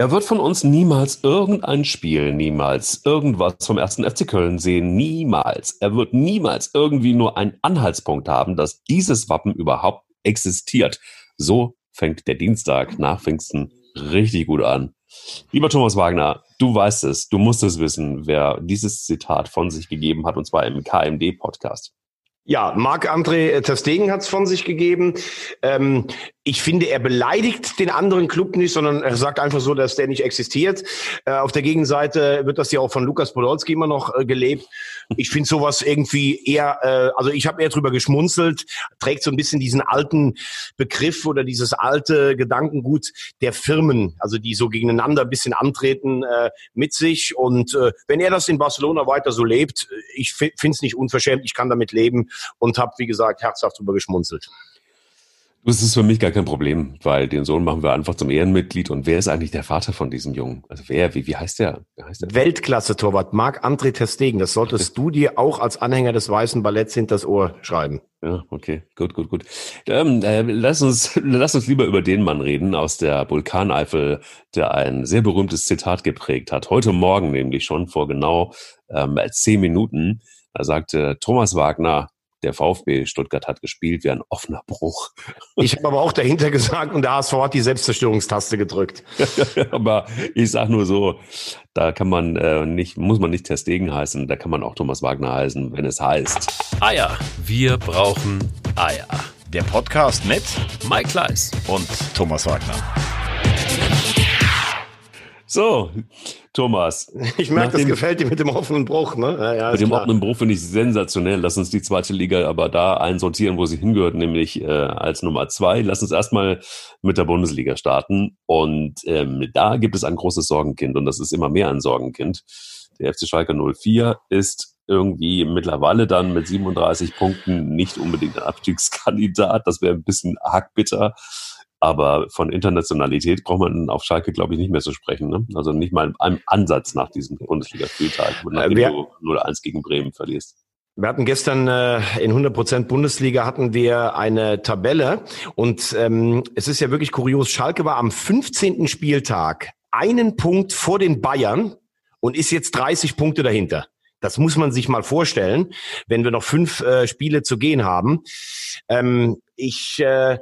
Er wird von uns niemals irgendein Spiel, niemals irgendwas vom ersten FC Köln sehen, niemals. Er wird niemals irgendwie nur einen Anhaltspunkt haben, dass dieses Wappen überhaupt existiert. So fängt der Dienstag nach Pfingsten richtig gut an. Lieber Thomas Wagner, du weißt es, du musst es wissen, wer dieses Zitat von sich gegeben hat, und zwar im KMD-Podcast. Ja, Marc-André Testegen hat es von sich gegeben. Ähm, ich finde, er beleidigt den anderen Club nicht, sondern er sagt einfach so, dass der nicht existiert. Äh, auf der Gegenseite wird das ja auch von Lukas Podolski immer noch äh, gelebt. Ich finde sowas irgendwie eher, äh, also ich habe eher drüber geschmunzelt, trägt so ein bisschen diesen alten Begriff oder dieses alte Gedankengut der Firmen, also die so gegeneinander ein bisschen antreten äh, mit sich. Und äh, wenn er das in Barcelona weiter so lebt, ich finde es nicht unverschämt, ich kann damit leben und habe, wie gesagt, herzhaft drüber geschmunzelt. Das ist für mich gar kein Problem, weil den Sohn machen wir einfach zum Ehrenmitglied. Und wer ist eigentlich der Vater von diesem Jungen? Also wer, wie, wie heißt der? heißt der? Weltklasse-Torwart, Marc-André Testegen. Das solltest du dir auch als Anhänger des Weißen Balletts hinters Ohr schreiben. Ja, okay, gut, gut, gut. Ähm, äh, lass, uns, lass uns lieber über den Mann reden aus der Vulkaneifel, der ein sehr berühmtes Zitat geprägt hat. Heute Morgen nämlich schon vor genau ähm, zehn Minuten. Da sagte Thomas Wagner, der VfB Stuttgart hat gespielt wie ein offener Bruch. Ich habe aber auch dahinter gesagt und der HSV hat die Selbstzerstörungstaste gedrückt. aber ich sage nur so, da kann man äh, nicht, muss man nicht Testegen heißen, da kann man auch Thomas Wagner heißen, wenn es heißt. Eier. Wir brauchen Eier. Der Podcast mit Mike Kleiss und Thomas Wagner. So, Thomas. Ich merke, das gefällt dir mit dem offenen Bruch, ne? Ja, ja, mit dem klar. offenen Bruch finde ich sensationell. Lass uns die zweite Liga aber da einsortieren, wo sie hingehört, nämlich äh, als Nummer zwei. Lass uns erstmal mit der Bundesliga starten. Und ähm, da gibt es ein großes Sorgenkind und das ist immer mehr ein Sorgenkind. Der FC Schalke 04 ist irgendwie mittlerweile dann mit 37 Punkten nicht unbedingt ein Abstiegskandidat. Das wäre ein bisschen arg bitter. Aber von Internationalität braucht man auf Schalke, glaube ich, nicht mehr zu sprechen. Ne? Also nicht mal einem Ansatz nach diesem Bundesligaspieltag, nachdem äh, du 0-1 gegen Bremen verlierst. Wir hatten gestern äh, in 100% Bundesliga hatten wir eine Tabelle und ähm, es ist ja wirklich kurios. Schalke war am 15. Spieltag einen Punkt vor den Bayern und ist jetzt 30 Punkte dahinter. Das muss man sich mal vorstellen, wenn wir noch fünf äh, Spiele zu gehen haben. Ähm, ich äh,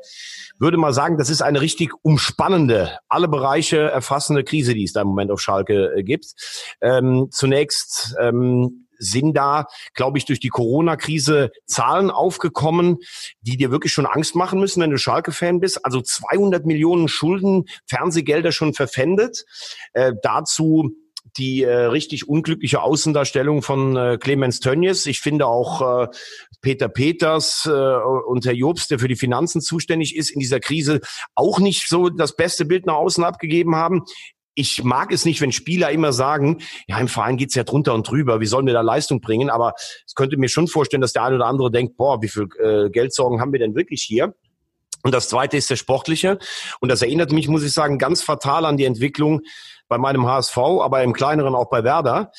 würde mal sagen, das ist eine richtig umspannende, alle Bereiche erfassende Krise, die es da im Moment auf Schalke äh, gibt. Ähm, zunächst ähm, sind da, glaube ich, durch die Corona-Krise Zahlen aufgekommen, die dir wirklich schon Angst machen müssen, wenn du Schalke-Fan bist. Also 200 Millionen Schulden, Fernsehgelder schon verpfändet. Äh, dazu die äh, richtig unglückliche Außendarstellung von äh, Clemens Tönnies. Ich finde auch äh, Peter Peters äh, und Herr Jobst, der für die Finanzen zuständig ist, in dieser Krise auch nicht so das beste Bild nach außen abgegeben haben ich mag es nicht, wenn Spieler immer sagen, ja, im Verein geht's ja drunter und drüber, wie sollen wir da Leistung bringen? Aber es könnte mir schon vorstellen, dass der eine oder andere denkt, boah, wie viel äh, Geldsorgen haben wir denn wirklich hier? Und das zweite ist der sportliche. Und das erinnert mich, muss ich sagen, ganz fatal an die Entwicklung bei meinem HSV, aber im kleineren auch bei Werder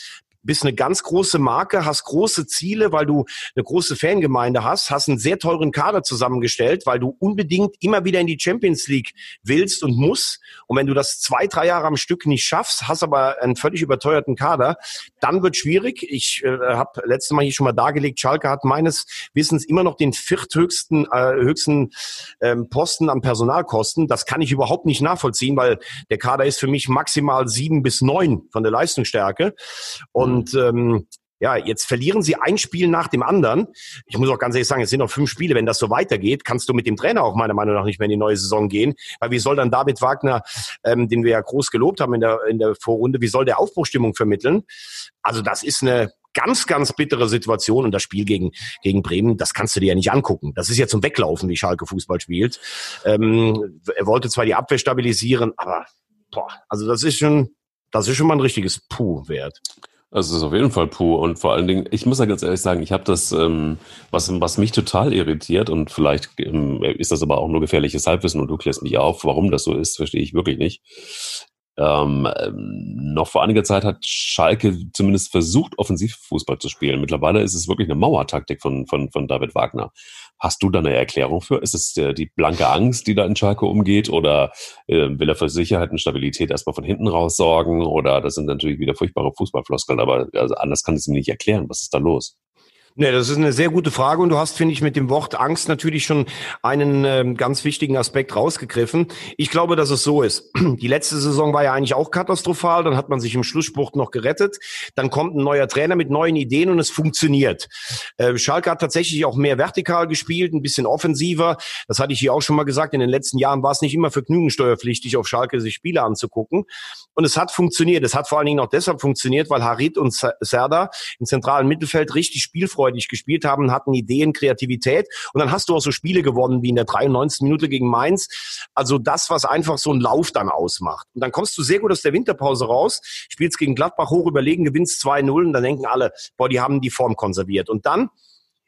bist eine ganz große Marke, hast große Ziele, weil du eine große Fangemeinde hast, hast einen sehr teuren Kader zusammengestellt, weil du unbedingt immer wieder in die Champions League willst und musst. Und wenn du das zwei, drei Jahre am Stück nicht schaffst, hast aber einen völlig überteuerten Kader, dann wird schwierig. Ich äh, habe letztes Mal hier schon mal dargelegt, Schalke hat meines Wissens immer noch den vierthöchsten äh, höchsten ähm, Posten an Personalkosten. Das kann ich überhaupt nicht nachvollziehen, weil der Kader ist für mich maximal sieben bis neun von der Leistungsstärke. Und und ähm, ja, jetzt verlieren sie ein Spiel nach dem anderen. Ich muss auch ganz ehrlich sagen, es sind noch fünf Spiele. Wenn das so weitergeht, kannst du mit dem Trainer auch meiner Meinung nach nicht mehr in die neue Saison gehen. Weil wie soll dann David Wagner, ähm, den wir ja groß gelobt haben in der, in der Vorrunde, wie soll der Aufbruchstimmung vermitteln? Also das ist eine ganz, ganz bittere Situation und das Spiel gegen, gegen Bremen, das kannst du dir ja nicht angucken. Das ist ja zum Weglaufen, wie Schalke Fußball spielt. Ähm, er wollte zwar die Abwehr stabilisieren, aber boah, also das ist schon, das ist schon mal ein richtiges Puh wert. Also es ist auf jeden Fall pur und vor allen Dingen, ich muss ja ganz ehrlich sagen, ich habe das, ähm, was, was mich total irritiert und vielleicht ähm, ist das aber auch nur gefährliches Halbwissen und du klärst mich auf, warum das so ist, verstehe ich wirklich nicht. Ähm, ähm, noch vor einiger Zeit hat Schalke zumindest versucht, Offensivfußball zu spielen. Mittlerweile ist es wirklich eine Mauertaktik von, von, von David Wagner. Hast du da eine Erklärung für? Ist es äh, die blanke Angst, die da in Schalke umgeht? Oder äh, will er für Sicherheit und Stabilität erstmal von hinten raus sorgen? Oder das sind natürlich wieder furchtbare Fußballfloskeln, aber also anders kann es ihm nicht erklären. Was ist da los? Nee, das ist eine sehr gute Frage und du hast, finde ich, mit dem Wort Angst natürlich schon einen ähm, ganz wichtigen Aspekt rausgegriffen. Ich glaube, dass es so ist. Die letzte Saison war ja eigentlich auch katastrophal, dann hat man sich im Schlussspruch noch gerettet, dann kommt ein neuer Trainer mit neuen Ideen und es funktioniert. Äh, Schalke hat tatsächlich auch mehr vertikal gespielt, ein bisschen offensiver. Das hatte ich hier auch schon mal gesagt. In den letzten Jahren war es nicht immer vergnügungssteuerpflichtig, auf Schalke sich Spiele anzugucken. Und es hat funktioniert. Es hat vor allen Dingen auch deshalb funktioniert, weil Harit und Serda im zentralen Mittelfeld richtig Spielfreude freudig gespielt haben, hatten Ideen, Kreativität. Und dann hast du auch so Spiele gewonnen wie in der 93. Minute gegen Mainz. Also das, was einfach so ein Lauf dann ausmacht. Und dann kommst du sehr gut aus der Winterpause raus, spielst gegen Gladbach hoch überlegen, gewinnst 2-0 und dann denken alle, boah, die haben die Form konserviert. Und dann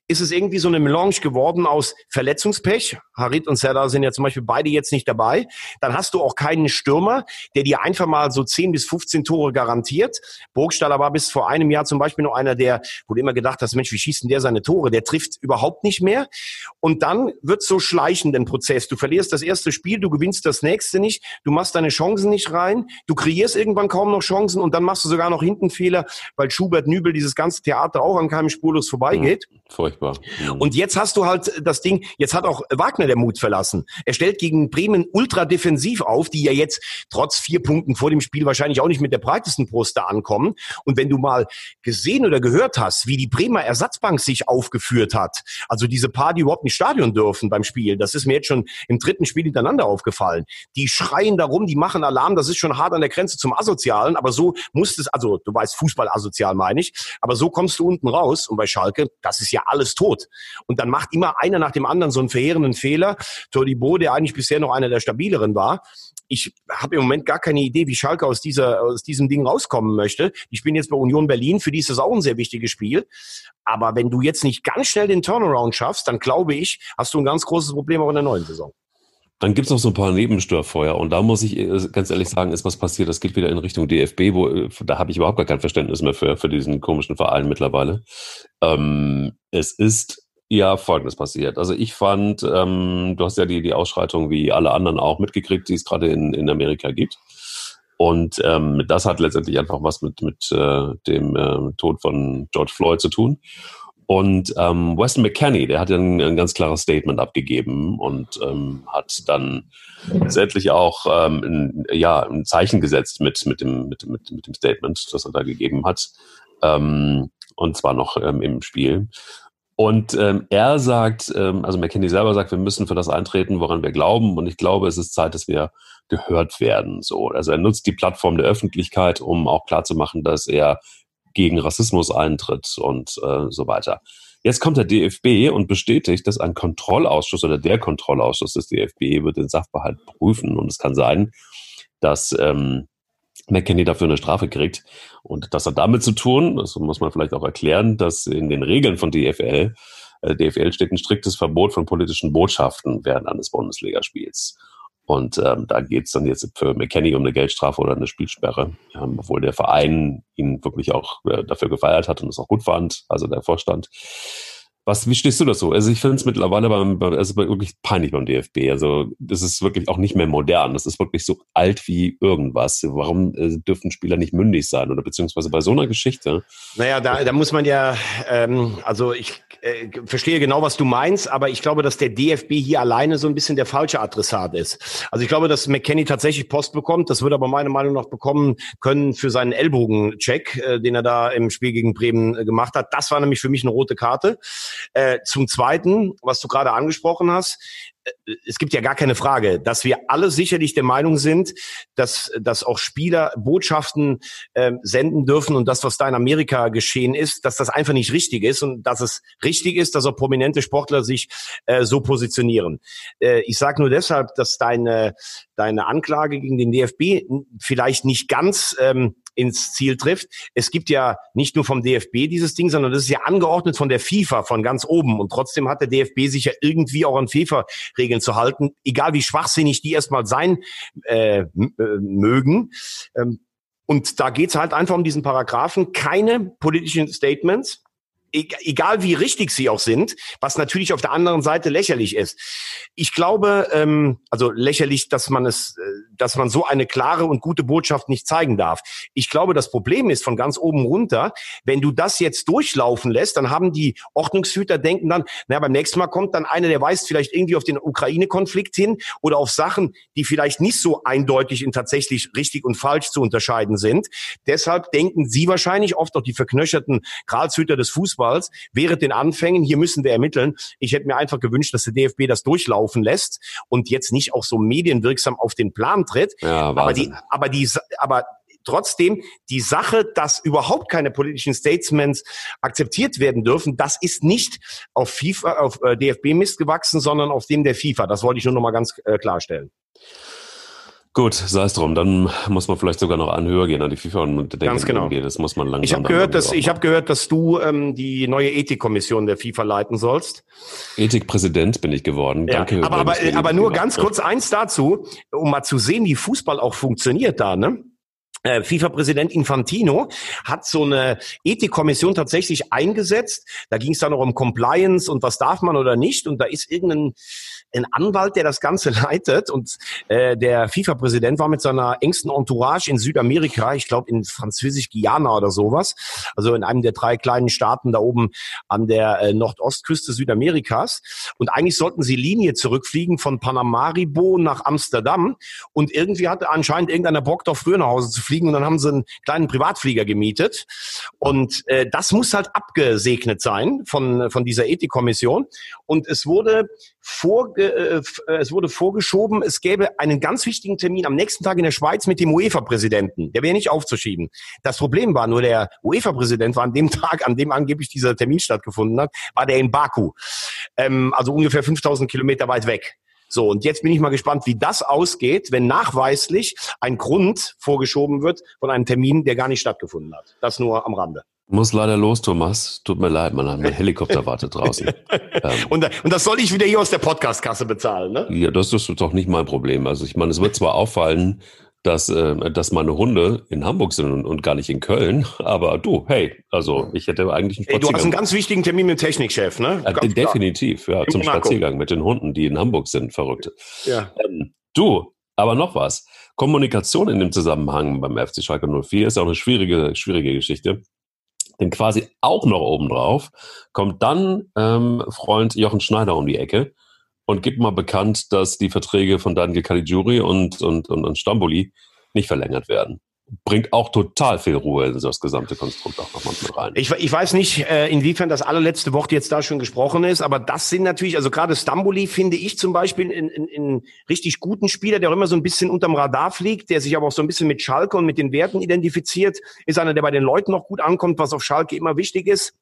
ist es irgendwie so eine Melange geworden aus Verletzungspech. Harit und Serdar sind ja zum Beispiel beide jetzt nicht dabei. Dann hast du auch keinen Stürmer, der dir einfach mal so 10 bis 15 Tore garantiert. Burgstaller war bis vor einem Jahr zum Beispiel noch einer, der, wo du immer gedacht hast, Mensch, wie schießt denn der seine Tore? Der trifft überhaupt nicht mehr. Und dann wird so schleichend ein Prozess. Du verlierst das erste Spiel, du gewinnst das nächste nicht, du machst deine Chancen nicht rein, du kreierst irgendwann kaum noch Chancen und dann machst du sogar noch hinten Fehler, weil Schubert Nübel dieses ganze Theater auch an keinem spurlos vorbeigeht. Mhm. Furchtbar. Mhm. Und jetzt hast du halt das Ding, jetzt hat auch Wagner der Mut verlassen. Er stellt gegen Bremen ultra defensiv auf, die ja jetzt trotz vier Punkten vor dem Spiel wahrscheinlich auch nicht mit der breitesten Brust da ankommen. Und wenn du mal gesehen oder gehört hast, wie die Bremer Ersatzbank sich aufgeführt hat, also diese paar, die überhaupt nicht Stadion dürfen beim Spiel, das ist mir jetzt schon im dritten Spiel hintereinander aufgefallen. Die schreien darum, die machen Alarm, das ist schon hart an der Grenze zum Asozialen, aber so muss es, also du weißt, Fußball asozial meine ich, aber so kommst du unten raus und bei Schalke, das ist ja alles tot. Und dann macht immer einer nach dem anderen so einen verheerenden Fehler. Todibo, der eigentlich bisher noch einer der stabileren war. Ich habe im Moment gar keine Idee, wie Schalke aus, dieser, aus diesem Ding rauskommen möchte. Ich bin jetzt bei Union Berlin, für die ist das auch ein sehr wichtiges Spiel. Aber wenn du jetzt nicht ganz schnell den Turnaround schaffst, dann glaube ich, hast du ein ganz großes Problem auch in der neuen Saison. Dann gibt's noch so ein paar Nebenstörfeuer. Und da muss ich äh, ganz ehrlich sagen, ist was passiert. Das geht wieder in Richtung DFB, wo äh, da habe ich überhaupt gar kein Verständnis mehr für, für diesen komischen Verein mittlerweile. Ähm, es ist ja, folgendes passiert. Also ich fand, ähm, du hast ja die, die Ausschreitung wie alle anderen auch mitgekriegt, die es gerade in, in Amerika gibt. Und ähm, das hat letztendlich einfach was mit, mit äh, dem äh, Tod von George Floyd zu tun. Und ähm, Weston McKenney, der hat ein, ein ganz klares Statement abgegeben und ähm, hat dann letztendlich auch ähm, ein, ja, ein Zeichen gesetzt mit, mit, dem, mit, mit, mit dem Statement, das er da gegeben hat. Ähm, und zwar noch ähm, im Spiel. Und ähm, er sagt, ähm, also McKinney selber sagt, wir müssen für das eintreten, woran wir glauben. Und ich glaube, es ist Zeit, dass wir gehört werden. So, also er nutzt die Plattform der Öffentlichkeit, um auch klarzumachen, dass er gegen Rassismus eintritt und äh, so weiter. Jetzt kommt der DFB und bestätigt, dass ein Kontrollausschuss oder der Kontrollausschuss des DFB wird den Sachverhalt prüfen. Und es kann sein, dass ähm, McKinney dafür eine Strafe kriegt. Und das hat damit zu tun, das muss man vielleicht auch erklären, dass in den Regeln von DFL, äh, DFL steht ein striktes Verbot von politischen Botschaften während eines Bundesligaspiels. Und ähm, da geht es dann jetzt für McKenny um eine Geldstrafe oder eine Spielsperre, ähm, obwohl der Verein ihn wirklich auch äh, dafür gefeiert hat und es auch gut fand, also der Vorstand. Was, wie stehst du das so? Also ich finde es mittlerweile beim, also wirklich peinlich beim DFB. Also das ist wirklich auch nicht mehr modern. Das ist wirklich so alt wie irgendwas. Warum äh, dürfen Spieler nicht mündig sein oder beziehungsweise bei so einer Geschichte? Naja, da, da muss man ja, ähm, also ich äh, verstehe genau, was du meinst, aber ich glaube, dass der DFB hier alleine so ein bisschen der falsche Adressat ist. Also ich glaube, dass McKenny tatsächlich Post bekommt. Das wird aber meiner Meinung nach bekommen können für seinen Ellbogencheck, äh, den er da im Spiel gegen Bremen äh, gemacht hat. Das war nämlich für mich eine rote Karte. Äh, zum Zweiten, was du gerade angesprochen hast, äh, es gibt ja gar keine Frage, dass wir alle sicherlich der Meinung sind, dass, dass auch Spieler Botschaften äh, senden dürfen und das, was da in Amerika geschehen ist, dass das einfach nicht richtig ist und dass es richtig ist, dass auch prominente Sportler sich äh, so positionieren. Äh, ich sage nur deshalb, dass deine, deine Anklage gegen den DFB vielleicht nicht ganz ähm, ins Ziel trifft. Es gibt ja nicht nur vom DFB dieses Ding, sondern das ist ja angeordnet von der FIFA von ganz oben. Und trotzdem hat der DFB sich ja irgendwie auch an FIFA-Regeln zu halten, egal wie schwachsinnig die erstmal sein äh, äh mögen. Ähm, und da geht's halt einfach um diesen Paragraphen. Keine politischen Statements, egal wie richtig sie auch sind, was natürlich auf der anderen Seite lächerlich ist. Ich glaube, ähm, also lächerlich, dass man es, äh, dass man so eine klare und gute Botschaft nicht zeigen darf. Ich glaube, das Problem ist von ganz oben runter, wenn du das jetzt durchlaufen lässt, dann haben die Ordnungshüter denken dann, naja, beim nächsten Mal kommt dann einer, der weist vielleicht irgendwie auf den Ukraine-Konflikt hin oder auf Sachen, die vielleicht nicht so eindeutig in tatsächlich richtig und falsch zu unterscheiden sind. Deshalb denken sie wahrscheinlich oft auch die verknöcherten Gralshüter des Fußballs Fußballs während den Anfängen, hier müssen wir ermitteln. Ich hätte mir einfach gewünscht, dass der DFB das durchlaufen lässt und jetzt nicht auch so medienwirksam auf den Plan tritt. Ja, aber die, aber die, aber trotzdem die Sache, dass überhaupt keine politischen Statements akzeptiert werden dürfen, das ist nicht auf FIFA, auf äh, DFB Mist gewachsen, sondern auf dem der FIFA. Das wollte ich nur noch mal ganz äh, klarstellen. Gut, sei es drum. Dann muss man vielleicht sogar noch an höher gehen an die FIFA und denken, Ganz genau. Umgehen. Das muss man langsam. Ich habe gehört, dass ich habe gehört, dass du ähm, die neue Ethikkommission der FIFA leiten sollst. Ethikpräsident bin ich geworden. Ja, Danke. Aber aber, aber nur ganz kurz eins dazu, um mal zu sehen, wie Fußball auch funktioniert da. Ne? Äh, FIFA-Präsident Infantino hat so eine Ethikkommission tatsächlich eingesetzt. Da ging es dann noch um Compliance und was darf man oder nicht. Und da ist irgendein ein Anwalt, der das Ganze leitet. Und äh, der FIFA-Präsident war mit seiner engsten Entourage in Südamerika, ich glaube in Französisch-Guyana oder sowas, also in einem der drei kleinen Staaten da oben an der äh, Nordostküste Südamerikas. Und eigentlich sollten sie Linie zurückfliegen von Panamaribo nach Amsterdam. Und irgendwie hatte anscheinend irgendeiner Bock, doch früher nach Hause zu fliegen. Und dann haben sie einen kleinen Privatflieger gemietet. Und äh, das muss halt abgesegnet sein von, von dieser Ethikkommission. Und es wurde vor äh, äh, es wurde vorgeschoben, es gäbe einen ganz wichtigen Termin am nächsten Tag in der Schweiz mit dem UEFA-Präsidenten. Der wäre nicht aufzuschieben. Das Problem war nur, der UEFA-Präsident war an dem Tag, an dem angeblich dieser Termin stattgefunden hat, war der in Baku. Ähm, also ungefähr 5000 Kilometer weit weg. So, und jetzt bin ich mal gespannt, wie das ausgeht, wenn nachweislich ein Grund vorgeschoben wird von einem Termin, der gar nicht stattgefunden hat. Das nur am Rande. Muss leider los, Thomas. Tut mir leid, man, mein Helikopter wartet draußen. ähm. und, und das soll ich wieder hier aus der Podcastkasse bezahlen, ne? Ja, das ist doch nicht mein Problem. Also ich meine, es wird zwar auffallen, dass, äh, dass meine Hunde in Hamburg sind und, und, gar nicht in Köln, aber du, hey, also ich hätte eigentlich einen Spaziergang. Hey, du hast einen ganz wichtigen Termin mit dem Technikchef, ne? Äh, definitiv, ja, zum Spaziergang mit den Hunden, die in Hamburg sind, verrückt. Ja. Ähm, du, aber noch was. Kommunikation in dem Zusammenhang beim FC Schalke 04 ist auch eine schwierige, schwierige Geschichte. Denn quasi auch noch obendrauf kommt dann ähm, Freund Jochen Schneider um die Ecke und gibt mal bekannt, dass die Verträge von Daniel Caligiuri und, und, und, und Stamboli nicht verlängert werden bringt auch total viel Ruhe in das gesamte Konstrukt auch nochmal mit rein. Ich, ich weiß nicht, äh, inwiefern das allerletzte Wort jetzt da schon gesprochen ist, aber das sind natürlich, also gerade Stamboli finde ich zum Beispiel in, in, in richtig guten Spieler, der auch immer so ein bisschen unterm Radar fliegt, der sich aber auch so ein bisschen mit Schalke und mit den Werten identifiziert, ist einer, der bei den Leuten noch gut ankommt, was auf Schalke immer wichtig ist.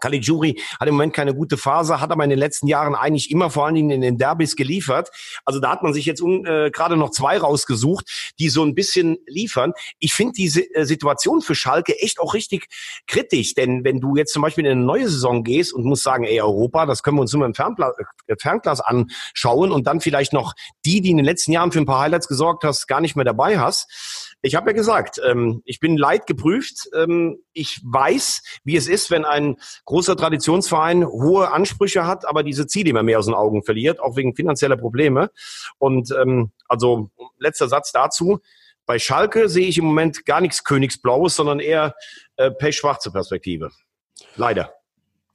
Caligiuri hat im Moment keine gute Phase, hat aber in den letzten Jahren eigentlich immer vor allen Dingen in den Derbys geliefert. Also da hat man sich jetzt äh, gerade noch zwei rausgesucht, die so ein bisschen liefern. Ich finde diese äh, Situation für Schalke echt auch richtig kritisch, denn wenn du jetzt zum Beispiel in eine neue Saison gehst und musst sagen, ey Europa, das können wir uns nur im Fernglas, äh, Fernglas anschauen und dann vielleicht noch die, die in den letzten Jahren für ein paar Highlights gesorgt hast, gar nicht mehr dabei hast, ich habe ja gesagt, ähm, ich bin leid geprüft. Ähm, ich weiß, wie es ist, wenn ein großer Traditionsverein hohe Ansprüche hat, aber diese Ziele immer mehr aus den Augen verliert, auch wegen finanzieller Probleme. Und ähm, also letzter Satz dazu. Bei Schalke sehe ich im Moment gar nichts Königsblaues, sondern eher äh, pechschwarze Perspektive. Leider.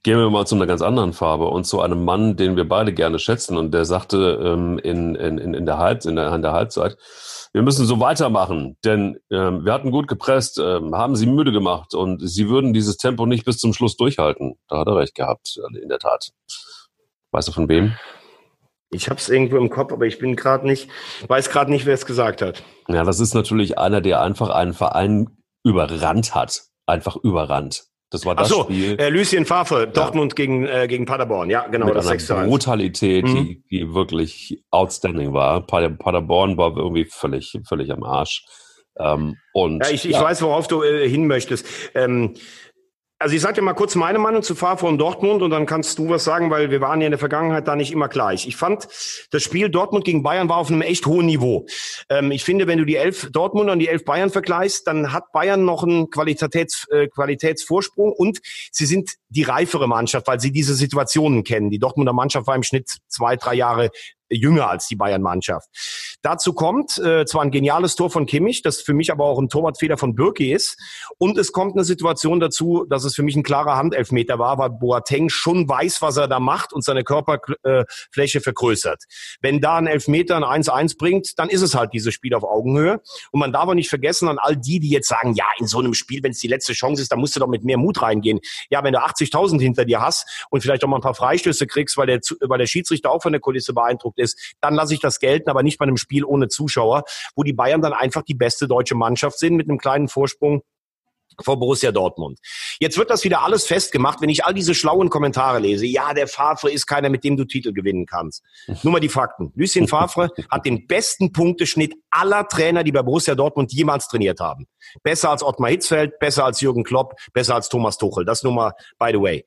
Gehen wir mal zu einer ganz anderen Farbe und zu einem Mann, den wir beide gerne schätzen und der sagte ähm, in, in, in, der Halb, in, der, in der Halbzeit, wir müssen so weitermachen, denn ähm, wir hatten gut gepresst, ähm, haben sie müde gemacht und sie würden dieses Tempo nicht bis zum Schluss durchhalten. Da hat er recht gehabt, äh, in der Tat. Weißt du von wem? Ich habe es irgendwo im Kopf, aber ich bin gerade nicht, weiß gerade nicht, wer es gesagt hat. Ja, das ist natürlich einer, der einfach einen Verein überrannt hat, einfach überrannt. Das war das Ach so, Spiel. Äh, Lucien Favre, Dortmund gegen, äh, gegen Paderborn. Ja, genau, Mit das einer Brutalität, mhm. die, die wirklich outstanding war. Paderborn war irgendwie völlig, völlig am Arsch. Ähm, und, ja, ich, ich ja. weiß, worauf du äh, hin möchtest. Ähm, also ich sage dir mal kurz meine Meinung zu und Dortmund und dann kannst du was sagen, weil wir waren ja in der Vergangenheit da nicht immer gleich. Ich fand, das Spiel Dortmund gegen Bayern war auf einem echt hohen Niveau. Ähm, ich finde, wenn du die elf Dortmund und die elf Bayern vergleichst, dann hat Bayern noch einen Qualitäts, äh, Qualitätsvorsprung und sie sind die reifere Mannschaft, weil sie diese Situationen kennen. Die Dortmunder Mannschaft war im Schnitt zwei, drei Jahre jünger als die Bayern-Mannschaft. Dazu kommt äh, zwar ein geniales Tor von Kimmich, das für mich aber auch ein Torwartfehler von Birki ist. Und es kommt eine Situation dazu, dass es für mich ein klarer Handelfmeter war, weil Boateng schon weiß, was er da macht und seine Körperfläche äh, vergrößert. Wenn da ein Elfmeter ein 1-1 bringt, dann ist es halt dieses Spiel auf Augenhöhe. Und man darf auch nicht vergessen an all die, die jetzt sagen, ja, in so einem Spiel, wenn es die letzte Chance ist, dann musst du doch mit mehr Mut reingehen. Ja, wenn du 80.000 hinter dir hast und vielleicht auch mal ein paar Freistöße kriegst, weil der, weil der Schiedsrichter auch von der Kulisse beeindruckt ist, dann lasse ich das gelten, aber nicht bei einem Spiel ohne Zuschauer, wo die Bayern dann einfach die beste deutsche Mannschaft sind mit einem kleinen Vorsprung vor Borussia Dortmund. Jetzt wird das wieder alles festgemacht, wenn ich all diese schlauen Kommentare lese. Ja, der Favre ist keiner, mit dem du Titel gewinnen kannst. Nur mal die Fakten. Lucien Favre hat den besten Punkteschnitt aller Trainer, die bei Borussia Dortmund jemals trainiert haben. Besser als Ottmar Hitzfeld, besser als Jürgen Klopp, besser als Thomas Tuchel. Das nur mal by the way.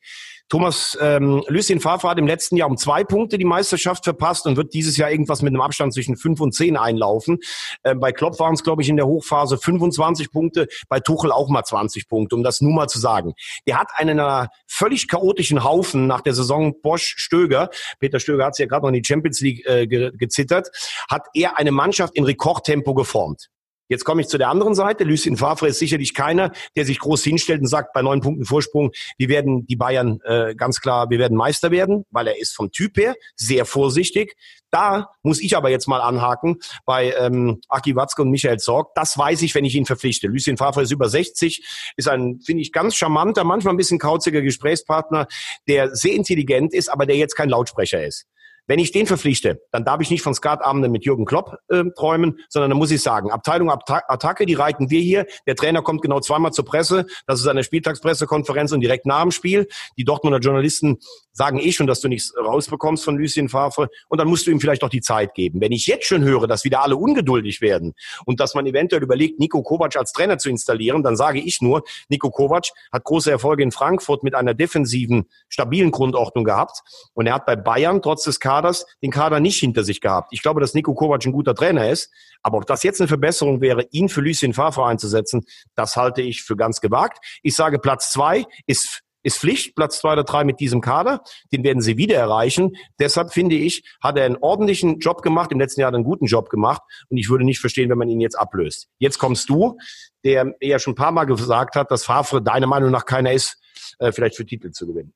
Thomas ähm, Lucien Favre hat im letzten Jahr um zwei Punkte die Meisterschaft verpasst und wird dieses Jahr irgendwas mit einem Abstand zwischen fünf und zehn einlaufen. Ähm, bei Klopp waren es, glaube ich, in der Hochphase 25 Punkte, bei Tuchel auch mal 20 Punkte, um das nur mal zu sagen. Der hat einen äh, völlig chaotischen Haufen nach der Saison Bosch-Stöger, Peter Stöger hat sich ja gerade noch in die Champions League äh, ge gezittert, hat er eine Mannschaft in Rekordtempo geformt. Jetzt komme ich zu der anderen Seite. Lucien Favre ist sicherlich keiner, der sich groß hinstellt und sagt, bei neun Punkten Vorsprung, wir werden die Bayern äh, ganz klar, wir werden Meister werden, weil er ist vom Typ her sehr vorsichtig. Da muss ich aber jetzt mal anhaken bei ähm, Aki Watzke und Michael Zorg. Das weiß ich, wenn ich ihn verpflichte. Lucien Favre ist über 60, ist ein, finde ich, ganz charmanter, manchmal ein bisschen kauziger Gesprächspartner, der sehr intelligent ist, aber der jetzt kein Lautsprecher ist. Wenn ich den verpflichte, dann darf ich nicht von Skatabenden mit Jürgen Klopp äh, träumen, sondern dann muss ich sagen, Abteilung Attacke, die reiten wir hier. Der Trainer kommt genau zweimal zur Presse. Das ist eine Spieltagspressekonferenz und direkt nach dem Spiel. Die Dortmunder Journalisten sagen eh schon, dass du nichts rausbekommst von Lucien Favre. Und dann musst du ihm vielleicht auch die Zeit geben. Wenn ich jetzt schon höre, dass wieder alle ungeduldig werden und dass man eventuell überlegt, Nico Kovac als Trainer zu installieren, dann sage ich nur, Nico Kovac hat große Erfolge in Frankfurt mit einer defensiven, stabilen Grundordnung gehabt. Und er hat bei Bayern trotz des Kaders den Kader nicht hinter sich gehabt. Ich glaube, dass Nico Kovac ein guter Trainer ist, aber ob das jetzt eine Verbesserung wäre, ihn für Lucien Favre einzusetzen, das halte ich für ganz gewagt. Ich sage, Platz zwei ist ist Pflicht, Platz zwei oder drei mit diesem Kader. Den werden sie wieder erreichen. Deshalb finde ich, hat er einen ordentlichen Job gemacht. Im letzten Jahr hat er einen guten Job gemacht. Und ich würde nicht verstehen, wenn man ihn jetzt ablöst. Jetzt kommst du, der ja schon ein paar Mal gesagt hat, dass Favre deiner Meinung nach keiner ist, äh, vielleicht für Titel zu gewinnen.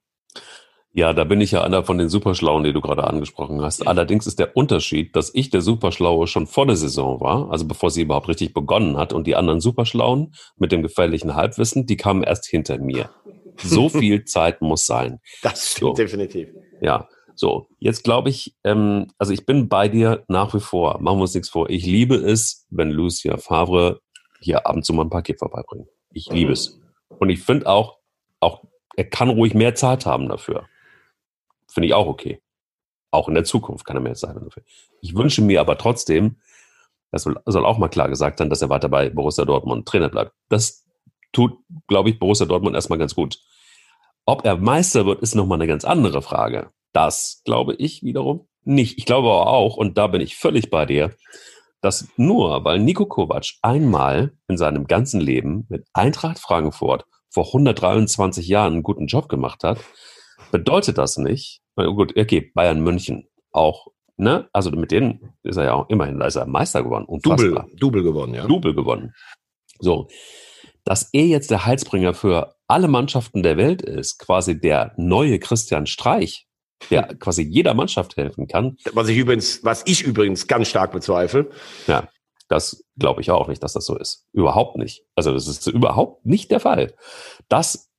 Ja, da bin ich ja einer von den Superschlauen, die du gerade angesprochen hast. Allerdings ist der Unterschied, dass ich der Superschlaue schon vor der Saison war, also bevor sie überhaupt richtig begonnen hat, und die anderen Superschlauen mit dem gefährlichen Halbwissen, die kamen erst hinter mir. So viel Zeit muss sein. Das stimmt so. definitiv. Ja, so. Jetzt glaube ich, ähm, also ich bin bei dir nach wie vor. Machen wir uns nichts vor. Ich liebe es, wenn Lucia Favre hier abends mal ein Paket vorbeibringt. Ich liebe mhm. es. Und ich finde auch, auch er kann ruhig mehr Zeit haben dafür. Finde ich auch okay. Auch in der Zukunft kann er mehr sein dafür. Ich wünsche mir aber trotzdem, das soll, soll auch mal klar gesagt sein, dass er weiter bei Borussia Dortmund Trainer bleibt. Das tut, glaube ich, Borussia Dortmund erstmal ganz gut. Ob er Meister wird, ist nochmal eine ganz andere Frage. Das glaube ich wiederum nicht. Ich glaube aber auch, und da bin ich völlig bei dir, dass nur weil Nico Kovac einmal in seinem ganzen Leben mit Eintracht Frankfurt vor 123 Jahren einen guten Job gemacht hat, bedeutet das nicht, gut, okay, Bayern München auch, ne? Also mit denen ist er ja auch immerhin, da ist er Meister geworden. Double, Double gewonnen, ja. Double gewonnen. So. Dass er jetzt der Heilsbringer für alle Mannschaften der Welt ist, quasi der neue Christian Streich, der hm. quasi jeder Mannschaft helfen kann. Was ich übrigens, was ich übrigens ganz stark bezweifle. Ja, das glaube ich auch nicht, dass das so ist. Überhaupt nicht. Also das ist überhaupt nicht der Fall. Das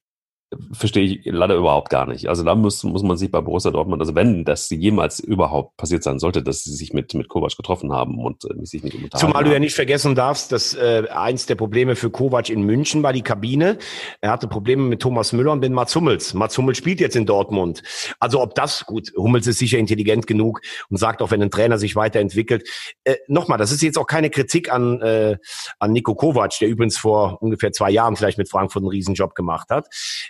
verstehe ich leider überhaupt gar nicht. Also da muss, muss man sich bei Borussia Dortmund, also wenn das jemals überhaupt passiert sein sollte, dass sie sich mit, mit Kovac getroffen haben und äh, sich nicht unterhalten Zumal du ja nicht vergessen darfst, dass äh, eins der Probleme für Kovac in München war die Kabine. Er hatte Probleme mit Thomas Müller und mit Mats Hummels. Mats Hummels spielt jetzt in Dortmund. Also ob das, gut, Hummels ist sicher intelligent genug und sagt auch, wenn ein Trainer sich weiterentwickelt. Äh, Nochmal, das ist jetzt auch keine Kritik an, äh, an Nico Kovac, der übrigens vor ungefähr zwei Jahren vielleicht mit Frankfurt einen Riesenjob gemacht hat.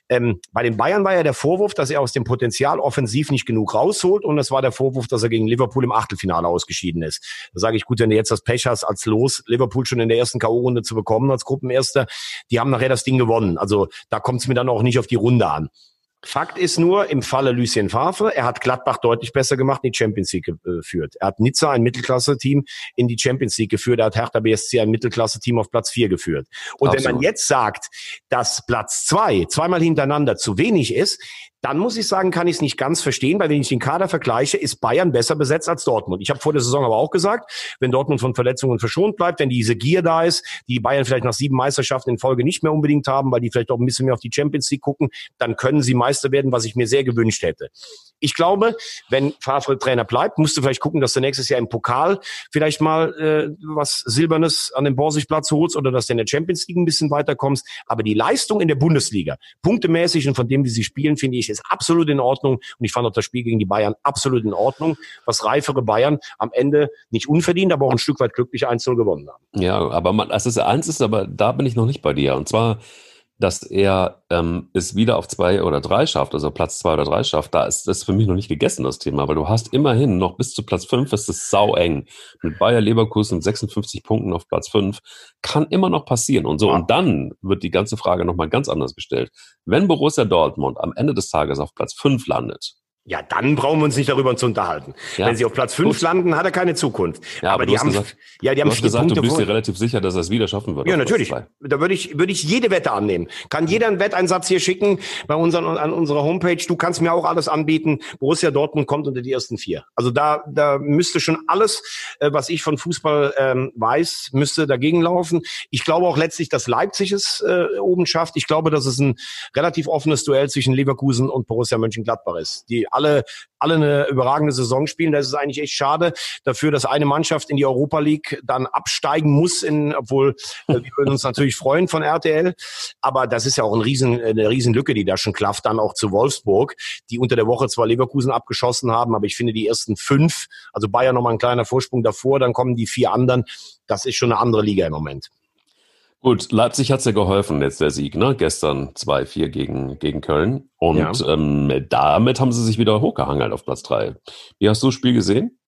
Ähm, bei den Bayern war ja der Vorwurf, dass er aus dem Potenzial offensiv nicht genug rausholt und das war der Vorwurf, dass er gegen Liverpool im Achtelfinale ausgeschieden ist. Da sage ich, gut, wenn du jetzt das Pech hast, als Los Liverpool schon in der ersten K.O.-Runde zu bekommen als Gruppenerster, die haben nachher das Ding gewonnen. Also da kommt es mir dann auch nicht auf die Runde an. Fakt ist nur, im Falle Lucien Favre, er hat Gladbach deutlich besser gemacht, in die Champions League geführt. Er hat Nizza, ein Mittelklasse-Team, in die Champions League geführt. Er hat Hertha BSC, ein Mittelklasse-Team, auf Platz vier geführt. Und Absolut. wenn man jetzt sagt, dass Platz zwei zweimal hintereinander zu wenig ist, dann muss ich sagen, kann ich es nicht ganz verstehen, weil wenn ich den Kader vergleiche, ist Bayern besser besetzt als Dortmund. Ich habe vor der Saison aber auch gesagt, wenn Dortmund von Verletzungen verschont bleibt, wenn diese Gier da ist, die Bayern vielleicht nach sieben Meisterschaften in Folge nicht mehr unbedingt haben, weil die vielleicht auch ein bisschen mehr auf die Champions League gucken, dann können sie Meister werden, was ich mir sehr gewünscht hätte. Ich glaube, wenn Favre Trainer bleibt, musst du vielleicht gucken, dass du nächstes Jahr im Pokal vielleicht mal äh, was Silbernes an den Borsigplatz holst oder dass du in der Champions League ein bisschen weiterkommst. Aber die Leistung in der Bundesliga, punktemäßig und von dem, wie sie spielen, finde ich, ist absolut in Ordnung. Und ich fand auch das Spiel gegen die Bayern absolut in Ordnung, was reifere Bayern am Ende nicht unverdient, aber auch ein Stück weit glücklich 1-0 gewonnen haben. Ja, aber man, also eins ist, aber da bin ich noch nicht bei dir. Und zwar dass er ähm, es wieder auf zwei oder drei schafft, also Platz zwei oder drei schafft, da ist das für mich noch nicht gegessen, das Thema, weil du hast immerhin noch bis zu Platz fünf ist es sau eng. Mit Bayer Leverkusen 56 Punkten auf Platz fünf kann immer noch passieren und so. Und dann wird die ganze Frage nochmal ganz anders gestellt. Wenn Borussia Dortmund am Ende des Tages auf Platz fünf landet, ja, dann brauchen wir uns nicht darüber zu unterhalten. Ja. Wenn sie auf Platz fünf landen, hat er keine Zukunft. Ja, aber, aber die haben, gesagt, ja, die haben vier gesagt, Punkte. Du bist dir relativ sicher, dass er es wieder schaffen wird. Ja, natürlich. Da würde ich, würde ich jede Wette annehmen. Kann jeder einen Wetteinsatz hier schicken bei unseren, an unserer Homepage. Du kannst mir auch alles anbieten. Borussia Dortmund kommt unter die ersten vier. Also da, da müsste schon alles, äh, was ich von Fußball ähm, weiß, müsste dagegen laufen. Ich glaube auch letztlich, dass Leipzig es äh, oben schafft. Ich glaube, dass es ein relativ offenes Duell zwischen Leverkusen und Borussia Mönchengladbach ist. Die alle, alle eine überragende Saison spielen. Das ist eigentlich echt schade dafür, dass eine Mannschaft in die Europa League dann absteigen muss, in, obwohl äh, wir würden uns natürlich freuen von RTL. Aber das ist ja auch ein riesen, eine Riesenlücke, die da schon klafft, dann auch zu Wolfsburg, die unter der Woche zwar Leverkusen abgeschossen haben, aber ich finde die ersten fünf, also Bayern nochmal ein kleiner Vorsprung davor, dann kommen die vier anderen. Das ist schon eine andere Liga im Moment. Gut, Leipzig hat's ja geholfen, jetzt der Sieg, ne? Gestern 2-4 gegen, gegen Köln. Und ja. ähm, damit haben sie sich wieder hochgehangelt auf Platz 3. Wie hast du das Spiel gesehen?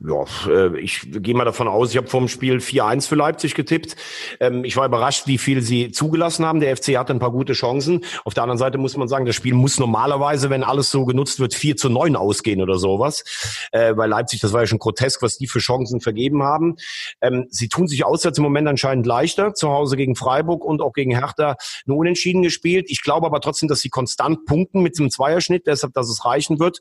Ja, äh, ich gehe mal davon aus, ich habe vom Spiel 4-1 für Leipzig getippt. Ähm, ich war überrascht, wie viel sie zugelassen haben. Der FC hatte ein paar gute Chancen. Auf der anderen Seite muss man sagen, das Spiel muss normalerweise, wenn alles so genutzt wird, 4 zu 9 ausgehen oder sowas. Äh, bei Leipzig, das war ja schon grotesk, was die für Chancen vergeben haben. Ähm, sie tun sich auswärts im Moment anscheinend leichter. Zu Hause gegen Freiburg und auch gegen Hertha nur unentschieden gespielt. Ich glaube aber trotzdem, dass sie konstant punkten mit einem Zweierschnitt, deshalb, dass es reichen wird.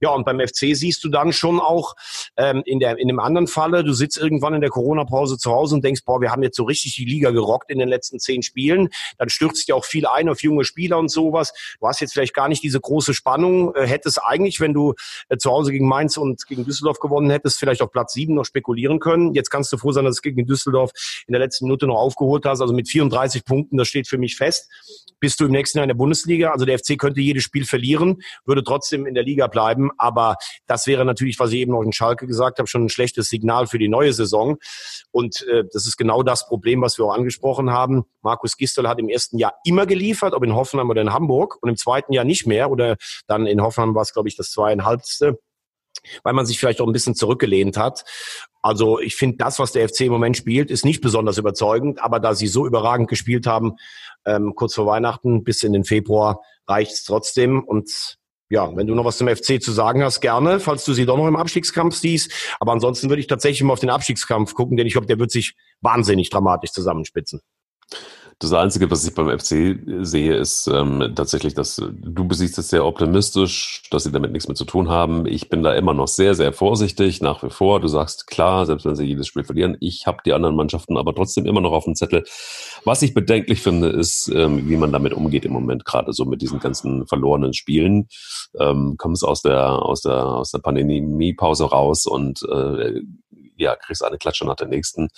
Ja, und beim FC siehst du dann schon auch, ähm, in, der, in dem anderen Falle, du sitzt irgendwann in der Corona-Pause zu Hause und denkst, boah, wir haben jetzt so richtig die Liga gerockt in den letzten zehn Spielen. Dann stürzt ja auch viel ein auf junge Spieler und sowas. Du hast jetzt vielleicht gar nicht diese große Spannung. Äh, hättest eigentlich, wenn du äh, zu Hause gegen Mainz und gegen Düsseldorf gewonnen hättest, vielleicht auf Platz sieben noch spekulieren können. Jetzt kannst du froh sein, dass du gegen Düsseldorf in der letzten Minute noch aufgeholt hast. Also mit 34 Punkten, das steht für mich fest. Bist du im nächsten Jahr in der Bundesliga? Also der FC könnte jedes Spiel verlieren, würde trotzdem in der Liga bleiben. Aber das wäre natürlich, was ich eben noch Schalke gesagt habe, schon ein schlechtes Signal für die neue Saison. Und äh, das ist genau das Problem, was wir auch angesprochen haben. Markus Gistel hat im ersten Jahr immer geliefert, ob in Hoffenheim oder in Hamburg, und im zweiten Jahr nicht mehr. Oder dann in Hoffenheim war es, glaube ich, das zweieinhalbste weil man sich vielleicht auch ein bisschen zurückgelehnt hat. Also ich finde, das, was der FC im Moment spielt, ist nicht besonders überzeugend, aber da sie so überragend gespielt haben, ähm, kurz vor Weihnachten bis in den Februar, reicht es trotzdem. Und ja, wenn du noch was zum FC zu sagen hast, gerne, falls du sie doch noch im Abstiegskampf siehst. Aber ansonsten würde ich tatsächlich mal auf den Abstiegskampf gucken, denn ich glaube, der wird sich wahnsinnig dramatisch zusammenspitzen. Das Einzige, was ich beim FC sehe, ist ähm, tatsächlich, dass du besiehst es sehr optimistisch, dass sie damit nichts mehr zu tun haben. Ich bin da immer noch sehr, sehr vorsichtig, nach wie vor. Du sagst, klar, selbst wenn sie jedes Spiel verlieren, ich habe die anderen Mannschaften aber trotzdem immer noch auf dem Zettel. Was ich bedenklich finde, ist, ähm, wie man damit umgeht im Moment, gerade so mit diesen ganzen verlorenen Spielen. Ähm, kommst aus der, aus der, aus der Pandemie-Pause raus und äh, ja, kriegst eine Klatsche nach der nächsten.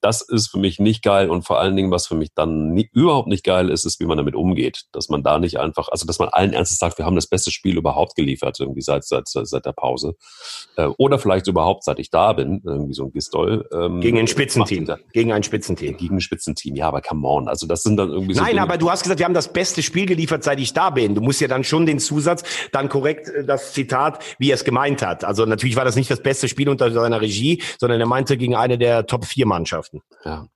Das ist für mich nicht geil und vor allen Dingen, was für mich dann nie, überhaupt nicht geil ist, ist, wie man damit umgeht. Dass man da nicht einfach, also dass man allen Ernstes sagt, wir haben das beste Spiel überhaupt geliefert, irgendwie seit, seit, seit der Pause. Äh, oder vielleicht überhaupt, seit ich da bin, irgendwie so ein Gistol. Ähm, gegen ein Spitzenteam. Gegen ein Spitzenteam. Gegen ein Spitzenteam, ja, aber come on. Also das sind dann irgendwie so. Nein, Dinge. aber du hast gesagt, wir haben das beste Spiel geliefert, seit ich da bin. Du musst ja dann schon den Zusatz, dann korrekt äh, das Zitat, wie er es gemeint hat. Also natürlich war das nicht das beste Spiel unter seiner Regie, sondern er meinte gegen eine der Top-4-Mannschaften. Ja.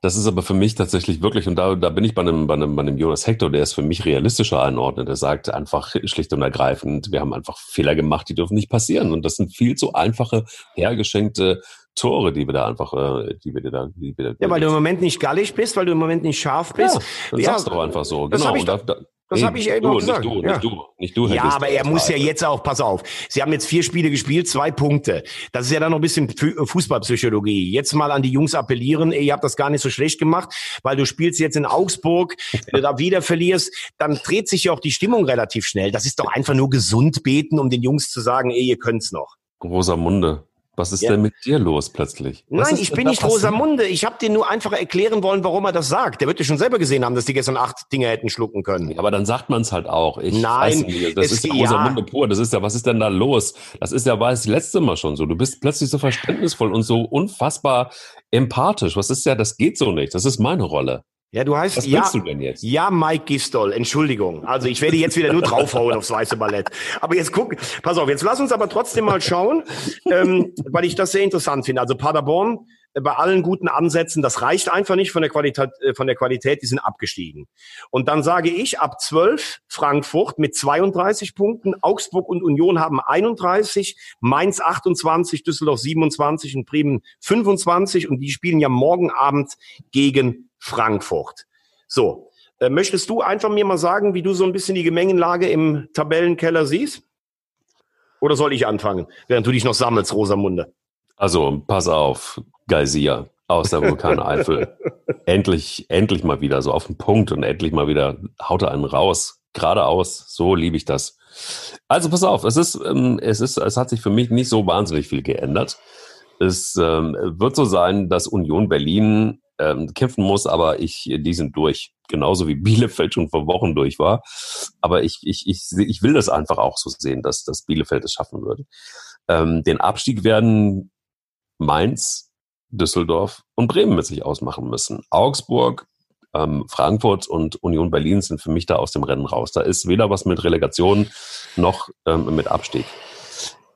Das ist aber für mich tatsächlich wirklich, und da, da bin ich bei einem, bei, einem, bei einem Jonas Hector, der ist für mich realistischer einordnet. Der sagt einfach schlicht und ergreifend, wir haben einfach Fehler gemacht, die dürfen nicht passieren. Und das sind viel zu einfache, hergeschenkte Tore, die wir da einfach, äh, die wir da, die wir da Ja, weil du im Moment nicht gallig bist, weil du im Moment nicht scharf bist. Ja, dann ja, sagst du doch einfach so. Genau. Und da, da, das habe ich eben du, gesagt. Nicht du, ja. nicht du, nicht du. Ja, aber er muss ja jetzt auch, pass auf, Sie haben jetzt vier Spiele gespielt, zwei Punkte. Das ist ja dann noch ein bisschen Fußballpsychologie. Jetzt mal an die Jungs appellieren, ey, ihr habt das gar nicht so schlecht gemacht, weil du spielst jetzt in Augsburg, wenn du da wieder verlierst, dann dreht sich ja auch die Stimmung relativ schnell. Das ist doch einfach nur gesund beten, um den Jungs zu sagen, ey, ihr könnt's noch. Großer Munde. Was ist ja. denn mit dir los plötzlich? Was Nein, ich bin nicht Rosamunde. Ich habe dir nur einfach erklären wollen, warum er das sagt. Der wird ja schon selber gesehen haben, dass die gestern acht Dinge hätten schlucken können. Aber dann sagt man es halt auch. Ich Nein, nicht, das ist ja Rosamunde pur. Das ist ja, was ist denn da los? Das ist ja, war das letzte Mal schon so. Du bist plötzlich so verständnisvoll und so unfassbar empathisch. Was ist ja, das geht so nicht. Das ist meine Rolle. Ja, du heißt Was ja, du denn jetzt? Ja, Mike Gistol, Entschuldigung. Also ich werde jetzt wieder nur draufhauen aufs weiße Ballett. Aber jetzt guck, pass auf, jetzt lass uns aber trotzdem mal schauen, ähm, weil ich das sehr interessant finde. Also Paderborn äh, bei allen guten Ansätzen, das reicht einfach nicht von der Qualität, äh, von der Qualität, die sind abgestiegen. Und dann sage ich, ab 12 Frankfurt mit 32 Punkten, Augsburg und Union haben 31, Mainz 28, Düsseldorf 27 und Bremen 25 und die spielen ja morgen Abend gegen Frankfurt. So, äh, möchtest du einfach mir mal sagen, wie du so ein bisschen die Gemengenlage im Tabellenkeller siehst? Oder soll ich anfangen, während du dich noch sammelst, Rosamunde? Also, pass auf, Geysir aus der Vulkaneifel. endlich, endlich mal wieder so auf den Punkt und endlich mal wieder haut er einen raus. Geradeaus, so liebe ich das. Also pass auf, es ist, ähm, es ist, es hat sich für mich nicht so wahnsinnig viel geändert. Es ähm, wird so sein, dass Union Berlin ähm, kämpfen muss, aber ich, die sind durch. Genauso wie Bielefeld schon vor Wochen durch war. Aber ich, ich, ich, ich will das einfach auch so sehen, dass, dass Bielefeld es schaffen würde. Ähm, den Abstieg werden Mainz, Düsseldorf und Bremen mit sich ausmachen müssen. Augsburg, ähm, Frankfurt und Union Berlin sind für mich da aus dem Rennen raus. Da ist weder was mit Relegation noch ähm, mit Abstieg.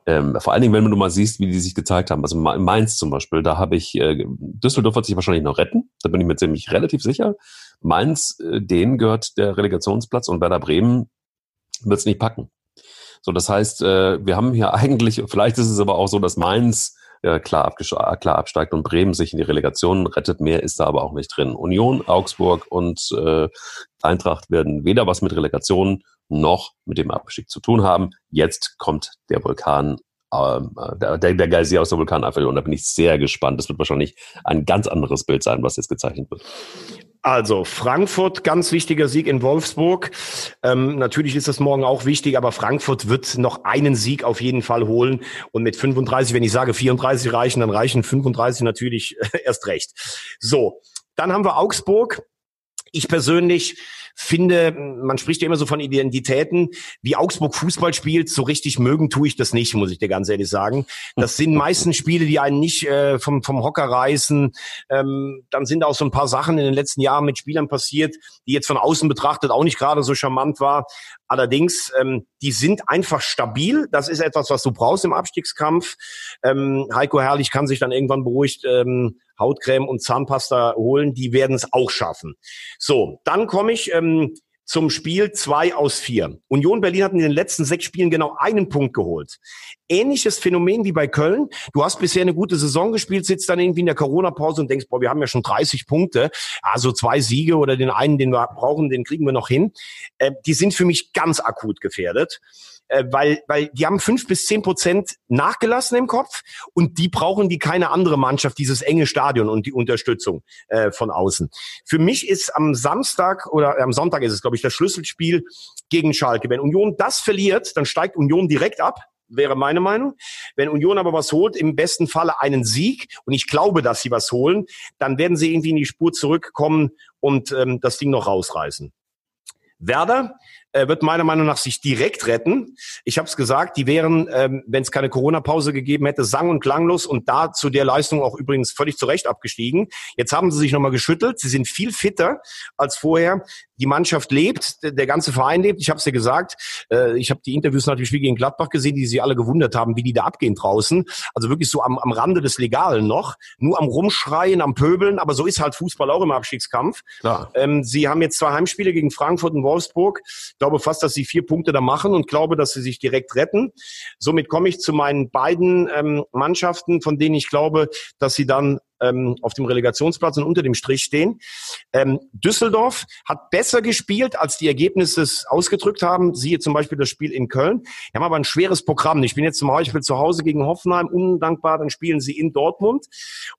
Ähm, vor allen Dingen, wenn du mal siehst, wie die sich gezeigt haben. Also in Mainz zum Beispiel, da habe ich, äh, Düsseldorf wird sich wahrscheinlich noch retten, da bin ich mir ziemlich relativ sicher. Mainz, äh, denen gehört der Relegationsplatz und Werder Bremen wird es nicht packen. So, das heißt, äh, wir haben hier eigentlich, vielleicht ist es aber auch so, dass Mainz äh, klar, klar absteigt und Bremen sich in die Relegation rettet. Mehr ist da aber auch nicht drin. Union, Augsburg und äh, Eintracht werden weder was mit Relegation noch mit dem Abstieg zu tun haben. Jetzt kommt der Vulkan, ähm, der, der Geysir aus der Vulkaneifel und da bin ich sehr gespannt. Das wird wahrscheinlich ein ganz anderes Bild sein, was jetzt gezeichnet wird. Also Frankfurt, ganz wichtiger Sieg in Wolfsburg. Ähm, natürlich ist das morgen auch wichtig, aber Frankfurt wird noch einen Sieg auf jeden Fall holen. Und mit 35, wenn ich sage 34 reichen, dann reichen 35 natürlich erst recht. So, dann haben wir Augsburg. Ich persönlich finde, man spricht ja immer so von Identitäten, wie Augsburg Fußball spielt, so richtig mögen tue ich das nicht, muss ich dir ganz ehrlich sagen. Das sind meistens Spiele, die einen nicht äh, vom, vom Hocker reißen. Ähm, dann sind auch so ein paar Sachen in den letzten Jahren mit Spielern passiert, die jetzt von außen betrachtet auch nicht gerade so charmant war. Allerdings, ähm, die sind einfach stabil. Das ist etwas, was du brauchst im Abstiegskampf. Ähm, Heiko Herrlich kann sich dann irgendwann beruhigt ähm, Hautcreme und Zahnpasta holen. Die werden es auch schaffen. So, dann komme ich ähm, zum Spiel zwei aus vier. Union Berlin hat in den letzten sechs Spielen genau einen Punkt geholt. Ähnliches Phänomen wie bei Köln. Du hast bisher eine gute Saison gespielt, sitzt dann irgendwie in der Corona-Pause und denkst, boah, wir haben ja schon 30 Punkte. Also zwei Siege oder den einen, den wir brauchen, den kriegen wir noch hin. Äh, die sind für mich ganz akut gefährdet äh, weil, weil die haben fünf bis zehn Prozent nachgelassen im Kopf und die brauchen wie keine andere Mannschaft dieses enge Stadion und die Unterstützung äh, von außen. Für mich ist am Samstag oder am Sonntag ist es, glaube ich, das Schlüsselspiel gegen Schalke. Wenn Union das verliert, dann steigt Union direkt ab wäre meine Meinung. Wenn Union aber was holt, im besten Falle einen Sieg, und ich glaube, dass sie was holen, dann werden sie irgendwie in die Spur zurückkommen und ähm, das Ding noch rausreißen. Werder äh, wird meiner Meinung nach sich direkt retten. Ich habe es gesagt, die wären, ähm, wenn es keine Corona-Pause gegeben hätte, sang- und klanglos und da zu der Leistung auch übrigens völlig zu Recht abgestiegen. Jetzt haben sie sich nochmal geschüttelt. Sie sind viel fitter als vorher. Die Mannschaft lebt, der, ganze Verein lebt. Ich habe es dir gesagt. Äh, ich habe die Interviews nach dem Spiel gegen Gladbach gesehen, die sich alle gewundert haben, wie die da abgehen draußen. Also wirklich so am, am Rande des Legalen noch. Nur am Rumschreien, am Pöbeln. Aber so ist halt Fußball auch im Abstiegskampf. Ähm, sie haben jetzt zwei Heimspiele gegen Frankfurt und Wolfsburg glaube fast, dass sie vier Punkte da machen und glaube, dass sie sich direkt retten. Somit komme ich zu meinen beiden ähm, Mannschaften, von denen ich glaube, dass sie dann ähm, auf dem Relegationsplatz und unter dem Strich stehen. Ähm, Düsseldorf hat besser gespielt, als die Ergebnisse es ausgedrückt haben. Siehe zum Beispiel das Spiel in Köln. Die haben aber ein schweres Programm. Ich bin jetzt zum Beispiel zu Hause gegen Hoffenheim, undankbar, dann spielen sie in Dortmund.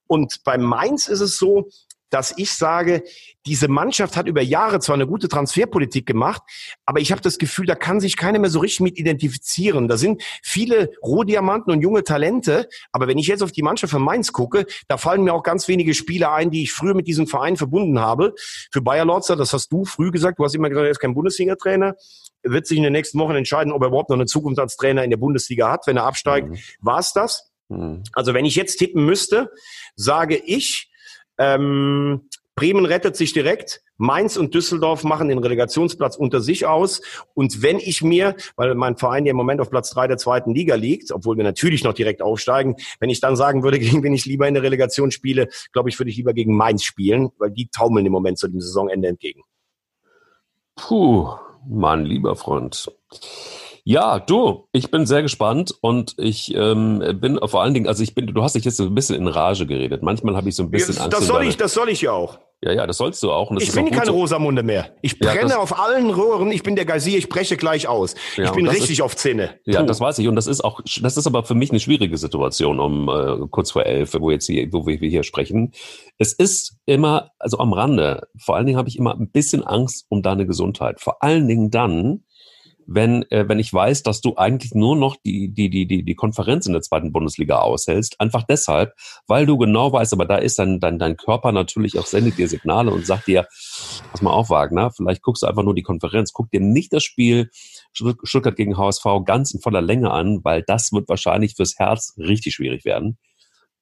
Und bei Mainz ist es so, dass ich sage, diese Mannschaft hat über Jahre zwar eine gute Transferpolitik gemacht, aber ich habe das Gefühl, da kann sich keiner mehr so richtig mit identifizieren. Da sind viele Rohdiamanten und junge Talente, aber wenn ich jetzt auf die Mannschaft von Mainz gucke, da fallen mir auch ganz wenige Spieler ein, die ich früher mit diesem Verein verbunden habe. Für Bayer Lorzer, das hast du früh gesagt, du hast immer gesagt, er ist kein Bundesliga-Trainer, wird sich in den nächsten Wochen entscheiden, ob er überhaupt noch eine Zukunft als Trainer in der Bundesliga hat. Wenn er absteigt, mhm. war es das. Mhm. Also wenn ich jetzt tippen müsste, sage ich, ähm, Bremen rettet sich direkt. Mainz und Düsseldorf machen den Relegationsplatz unter sich aus. Und wenn ich mir, weil mein Verein ja im Moment auf Platz drei der zweiten Liga liegt, obwohl wir natürlich noch direkt aufsteigen, wenn ich dann sagen würde, gegen wen ich lieber in der Relegation spiele, glaube ich, würde ich lieber gegen Mainz spielen, weil die taumeln im Moment zu dem Saisonende entgegen. Puh, mein lieber Freund. Ja, du, ich bin sehr gespannt und ich ähm, bin vor allen Dingen, also ich bin, du hast dich jetzt so ein bisschen in Rage geredet. Manchmal habe ich so ein bisschen das, Angst. Das soll ich, das soll ich ja auch. Ja, ja, das sollst du auch. ich bin keine so. Rosamunde mehr. Ich brenne ja, auf allen Röhren. Ich bin der Geysir, ich breche gleich aus. Ja, ich bin richtig ist, auf Zähne. Ja, das weiß ich. Und das ist auch, das ist aber für mich eine schwierige Situation um äh, kurz vor elf, wo jetzt hier, wo wir hier sprechen. Es ist immer, also am Rande, vor allen Dingen habe ich immer ein bisschen Angst um deine Gesundheit. Vor allen Dingen dann, wenn, äh, wenn ich weiß, dass du eigentlich nur noch die, die, die, die, die Konferenz in der zweiten Bundesliga aushältst. Einfach deshalb, weil du genau weißt, aber da ist dann dein, dein Körper natürlich auch, sendet dir Signale und sagt dir, pass mal auf, Wagner, vielleicht guckst du einfach nur die Konferenz, guck dir nicht das Spiel Stuttgart gegen HSV ganz in voller Länge an, weil das wird wahrscheinlich fürs Herz richtig schwierig werden.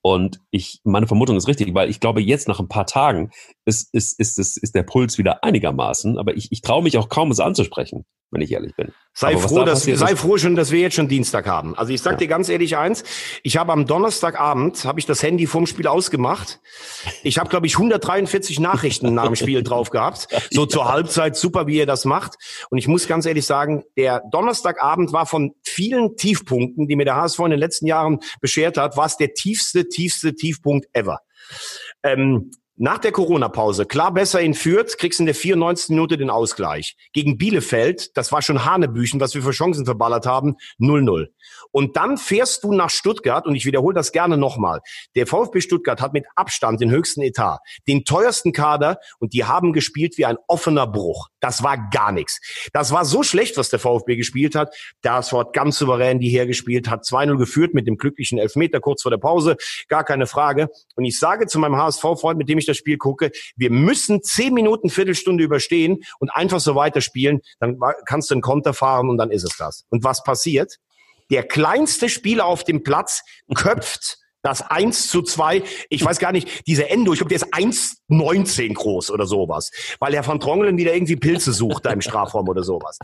Und ich, meine Vermutung ist richtig, weil ich glaube, jetzt nach ein paar Tagen ist, ist, ist, ist, ist der Puls wieder einigermaßen, aber ich, ich traue mich auch kaum, es anzusprechen wenn ich ehrlich bin. Sei froh, da dass, sei froh schon, dass wir jetzt schon Dienstag haben. Also ich sag ja. dir ganz ehrlich eins, ich habe am Donnerstagabend, habe ich das Handy vorm Spiel ausgemacht. Ich habe, glaube ich, 143 Nachrichten nach dem Spiel drauf gehabt. So zur Halbzeit, super, wie ihr das macht. Und ich muss ganz ehrlich sagen, der Donnerstagabend war von vielen Tiefpunkten, die mir der HSV in den letzten Jahren beschert hat, war es der tiefste, tiefste Tiefpunkt ever. Ähm, nach der Corona-Pause, klar besser in Fürth, kriegst in der 94. Minute den Ausgleich. Gegen Bielefeld, das war schon Hanebüchen, was wir für Chancen verballert haben, 0-0. Und dann fährst du nach Stuttgart, und ich wiederhole das gerne nochmal. Der VfB Stuttgart hat mit Abstand den höchsten Etat, den teuersten Kader, und die haben gespielt wie ein offener Bruch. Das war gar nichts. Das war so schlecht, was der VfB gespielt hat. Das hat ganz souverän die hergespielt, hat 2-0 geführt mit dem glücklichen Elfmeter kurz vor der Pause, gar keine Frage. Und ich sage zu meinem HSV-Freund, mit dem ich das Spiel gucke, wir müssen zehn Minuten, Viertelstunde überstehen und einfach so weiterspielen. Dann kannst du einen Konter fahren und dann ist es das. Und was passiert? Der kleinste Spieler auf dem Platz köpft das 1 zu 2, ich weiß gar nicht, diese Endo, ich glaube, der ist 1,19 groß oder sowas, weil Herr von Trongelen wieder irgendwie Pilze sucht da im Strafraum oder sowas.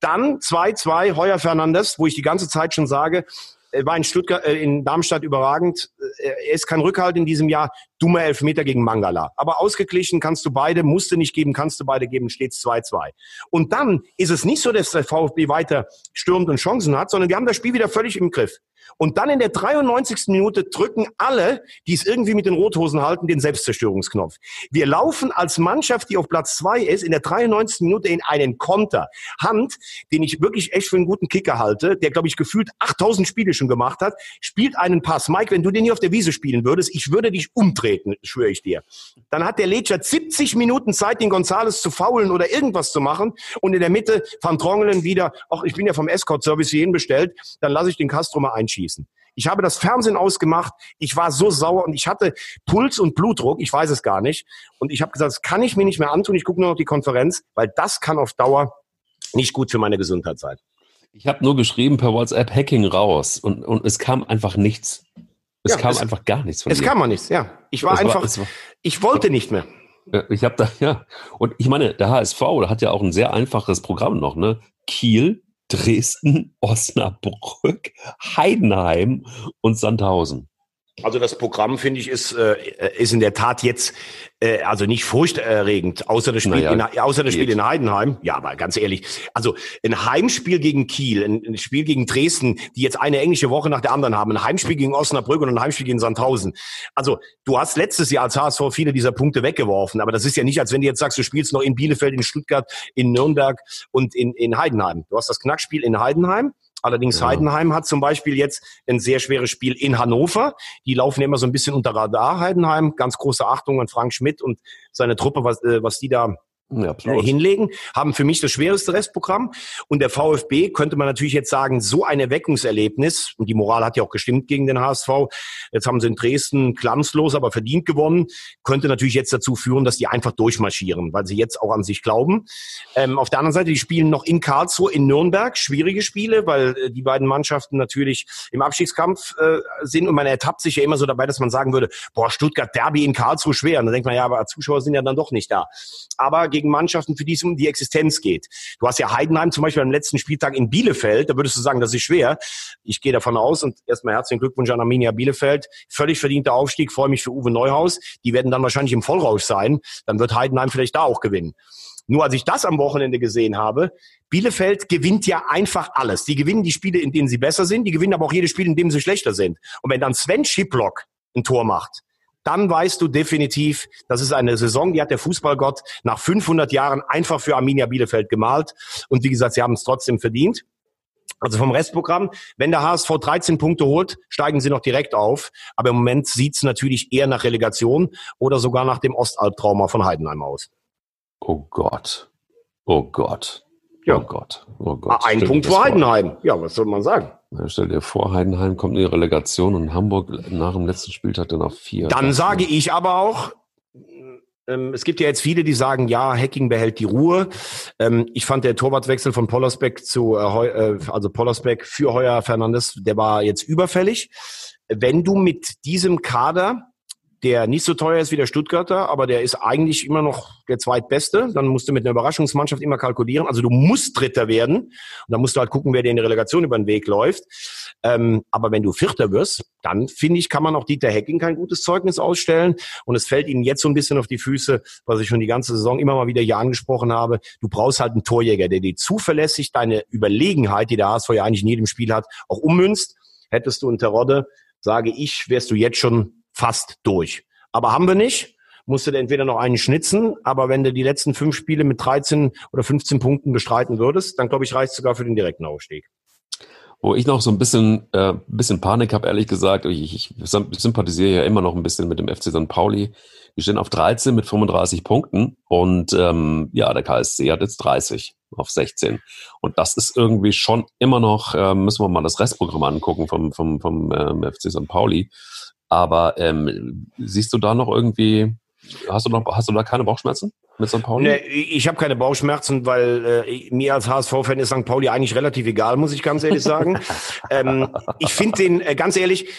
Dann 2-2, Heuer Fernandes, wo ich die ganze Zeit schon sage, Er war in Stuttgart, äh, in Darmstadt überragend. Äh, er ist kein Rückhalt in diesem Jahr. Dummer Elfmeter gegen Mangala. Aber ausgeglichen kannst du beide, musste nicht geben, kannst du beide geben, steht 2-2. Und dann ist es nicht so, dass der VfB weiter stürmt und Chancen hat, sondern wir haben das Spiel wieder völlig im Griff. Und dann in der 93. Minute drücken alle, die es irgendwie mit den Rothosen halten, den Selbstzerstörungsknopf. Wir laufen als Mannschaft, die auf Platz zwei ist, in der 93. Minute in einen Konter. Hand, den ich wirklich echt für einen guten Kicker halte, der, glaube ich, gefühlt 8000 Spiele schon gemacht hat, spielt einen Pass. Mike, wenn du den hier auf der Wiese spielen würdest, ich würde dich umtreten, schwöre ich dir. Dann hat der Ledscher 70 Minuten Zeit, den Gonzales zu faulen oder irgendwas zu machen. Und in der Mitte Van Drongelen wieder, ach, ich bin ja vom Escort-Service hierhin bestellt, dann lasse ich den Castro mal einschießen schießen. Ich habe das Fernsehen ausgemacht. Ich war so sauer und ich hatte Puls und Blutdruck. Ich weiß es gar nicht. Und ich habe gesagt, das kann ich mir nicht mehr antun. Ich gucke nur noch die Konferenz, weil das kann auf Dauer nicht gut für meine Gesundheit sein. Ich habe nur geschrieben per WhatsApp Hacking raus und, und es kam einfach nichts. Es ja, kam es, einfach gar nichts von Es dir. kam mal nichts, ja. Ich war es einfach, war, war, ich wollte nicht mehr. Ich habe da, ja. Und ich meine, der HSV der hat ja auch ein sehr einfaches Programm noch, ne? Kiel, Dresden, Osnabrück, Heidenheim und Sandhausen. Also das Programm, finde ich, ist, äh, ist in der Tat jetzt äh, also nicht furchterregend, außer das Spiel, naja, in, außer das Spiel in Heidenheim. Ja, aber ganz ehrlich, also ein Heimspiel gegen Kiel, ein, ein, Spiel gegen Dresden, die jetzt eine englische Woche nach der anderen haben, ein Heimspiel gegen Osnabrück und ein Heimspiel gegen Sandhausen. Also du hast letztes Jahr als HSV viele dieser Punkte weggeworfen, aber das ist ja nicht, als wenn du jetzt sagst, du spielst noch in Bielefeld, in Stuttgart, in Nürnberg und in, in Heidenheim. Du hast das Knackspiel in Heidenheim Allerdings ja. Heidenheim hat zum Beispiel jetzt ein sehr schweres Spiel in Hannover. Die laufen immer so ein bisschen unter Radar, Heidenheim. Ganz große Achtung an Frank Schmidt und seine Truppe, was, äh, was die da ja, hinlegen, haben für mich das schwerste Restprogramm. Und der VfB könnte man natürlich jetzt sagen, so ein Erweckungserlebnis, und die Moral hat ja auch gestimmt gegen den HSV, jetzt haben sie in Dresden glanzlos, aber verdient gewonnen, könnte natürlich jetzt dazu führen, dass die einfach durchmarschieren, weil sie jetzt auch an sich glauben. Ähm, auf der anderen Seite, die spielen noch in Karlsruhe, in Nürnberg, schwierige Spiele, weil äh, die beiden Mannschaften natürlich im Abstiegskampf äh, sind und man ertappt sich ja immer so dabei, dass man sagen würde, boah, Stuttgart Derby in Karlsruhe schwer. Und dann denkt man, ja, aber Zuschauer sind ja dann doch nicht da. Aber gegen Mannschaften, für die es um die Existenz geht. Du hast ja Heidenheim zum Beispiel am letzten Spieltag in Bielefeld, da würdest du sagen, das ist schwer. Ich gehe davon aus und erstmal herzlichen Glückwunsch an Arminia Bielefeld. Völlig verdienter Aufstieg, freue mich für Uwe Neuhaus. Die werden dann wahrscheinlich im Vollrausch sein. Dann wird Heidenheim vielleicht da auch gewinnen. Nur als ich das am Wochenende gesehen habe, Bielefeld gewinnt ja einfach alles. Die gewinnen die Spiele, in denen sie besser sind, die gewinnen aber auch jedes Spiel, in dem sie schlechter sind. Und wenn dann Sven Schiplock ein Tor macht, dann weißt du definitiv, das ist eine Saison, die hat der Fußballgott nach 500 Jahren einfach für Arminia Bielefeld gemalt. Und wie gesagt, sie haben es trotzdem verdient. Also vom Restprogramm, wenn der HSV 13 Punkte holt, steigen sie noch direkt auf. Aber im Moment sieht es natürlich eher nach Relegation oder sogar nach dem Ostalbtrauma von Heidenheim aus. Oh Gott. Oh Gott. Ja. Oh Gott. Oh Gott. Ein Punkt vor Heidenheim. Ja, was soll man sagen? Stell dir vor, Heidenheim kommt in die Relegation und Hamburg nach dem letzten Spieltag dann auf vier. Dann sage ich aber auch, ähm, es gibt ja jetzt viele, die sagen, ja, Hacking behält die Ruhe. Ähm, ich fand der Torwartwechsel von Pollersbeck zu, äh, äh, also Pollersbeck für Heuer Fernandes, der war jetzt überfällig. Wenn du mit diesem Kader der nicht so teuer ist wie der Stuttgarter, aber der ist eigentlich immer noch der zweitbeste. Dann musst du mit einer Überraschungsmannschaft immer kalkulieren. Also du musst Dritter werden. Und dann musst du halt gucken, wer dir in der Relegation über den Weg läuft. Ähm, aber wenn du Vierter wirst, dann finde ich, kann man auch Dieter Hecking kein gutes Zeugnis ausstellen. Und es fällt ihnen jetzt so ein bisschen auf die Füße, was ich schon die ganze Saison immer mal wieder hier angesprochen habe. Du brauchst halt einen Torjäger, der dir zuverlässig deine Überlegenheit, die der HSV ja eigentlich in jedem Spiel hat, auch ummünzt. Hättest du einen Terodde, sage ich, wärst du jetzt schon fast durch. Aber haben wir nicht. Musst du entweder noch einen schnitzen, aber wenn du die letzten fünf Spiele mit 13 oder 15 Punkten bestreiten würdest, dann glaube ich, reicht sogar für den direkten Aufstieg. Wo ich noch so ein bisschen, äh, bisschen Panik habe, ehrlich gesagt, ich, ich sympathisiere ja immer noch ein bisschen mit dem FC St. Pauli. Wir stehen auf 13 mit 35 Punkten und ähm, ja, der KSC hat jetzt 30 auf 16. Und das ist irgendwie schon immer noch, äh, müssen wir mal das Restprogramm angucken vom, vom, vom ähm, FC St. Pauli. Aber ähm, siehst du da noch irgendwie, hast du noch, hast du da keine Bauchschmerzen mit St. Pauli? Nee, ich habe keine Bauchschmerzen, weil äh, mir als HSV-Fan ist St. Pauli eigentlich relativ egal, muss ich ganz ehrlich sagen. ähm, ich finde den, äh, ganz ehrlich,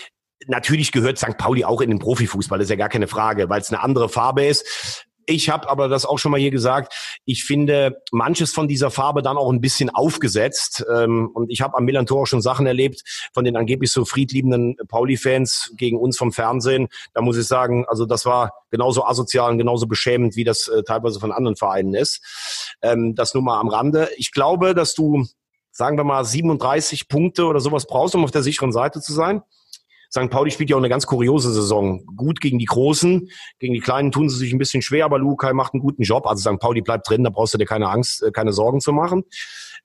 natürlich gehört St. Pauli auch in den Profifußball, das ist ja gar keine Frage, weil es eine andere Farbe ist Ich habe aber das auch schon mal hier gesagt. Ich finde manches von dieser Farbe dann auch ein bisschen aufgesetzt. Ähm, und ich habe am Milan Tor schon Sachen erlebt von den angeblich so friedliebenden Pauli-Fans gegen uns vom Fernsehen. Da muss ich sagen, also das war genauso asozial und genauso beschämend, wie das äh, teilweise von anderen Vereinen ist. Ähm, das nur mal am Rande. Ich glaube, dass du, sagen wir mal, 37 Punkte oder sowas brauchst, um auf der sicheren Seite zu sein. St. Pauli spielt ja auch eine ganz kuriose Saison. Gut gegen die Großen, gegen die Kleinen tun sie sich ein bisschen schwer, aber Lukai macht einen guten Job. Also St. Pauli bleibt drin, da brauchst du dir keine Angst, äh, keine Sorgen zu machen.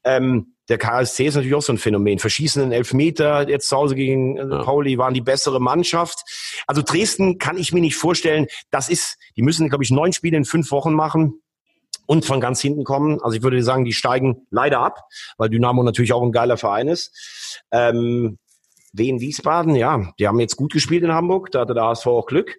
Ähm, der KSC ist natürlich auch so ein Phänomen. Verschießenden Elfmeter, jetzt zu Hause gegen äh, ja. Pauli waren die bessere Mannschaft. Also Dresden kann ich mir nicht vorstellen. Das ist, die müssen, glaube ich, neun Spiele in fünf Wochen machen und von ganz hinten kommen. Also ich würde sagen, die steigen leider ab, weil Dynamo natürlich auch ein geiler Verein ist. Ähm, Wien Wiesbaden, ja, die haben jetzt gut gespielt in Hamburg, da hatte der HSV auch Glück.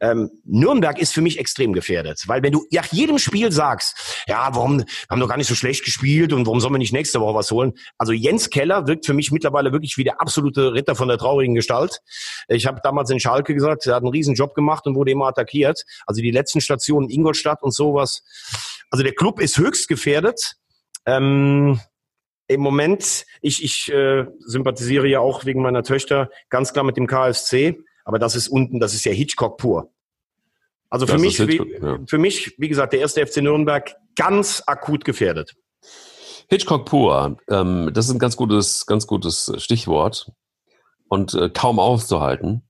Ähm, Nürnberg ist für mich extrem gefährdet, weil wenn du nach jedem Spiel sagst, ja, warum haben doch gar nicht so schlecht gespielt und warum sollen wir nicht nächste Woche was holen? Also Jens Keller wirkt für mich mittlerweile wirklich wie der absolute Ritter von der traurigen Gestalt. Ich habe damals in Schalke gesagt, er hat einen riesen Job gemacht und wurde immer attackiert. Also die letzten Stationen Ingolstadt und sowas. Also der Club ist höchst gefährdet. Ähm, im Moment, ich, ich äh, sympathisiere ja auch wegen meiner Töchter ganz klar mit dem KFC, aber das ist unten, das ist ja Hitchcock pur. Also für mich, Hitchcock, wie, ja. für mich, wie gesagt, der erste FC Nürnberg ganz akut gefährdet. Hitchcock pur, ähm, das ist ein ganz gutes, ganz gutes Stichwort und äh, kaum aufzuhalten.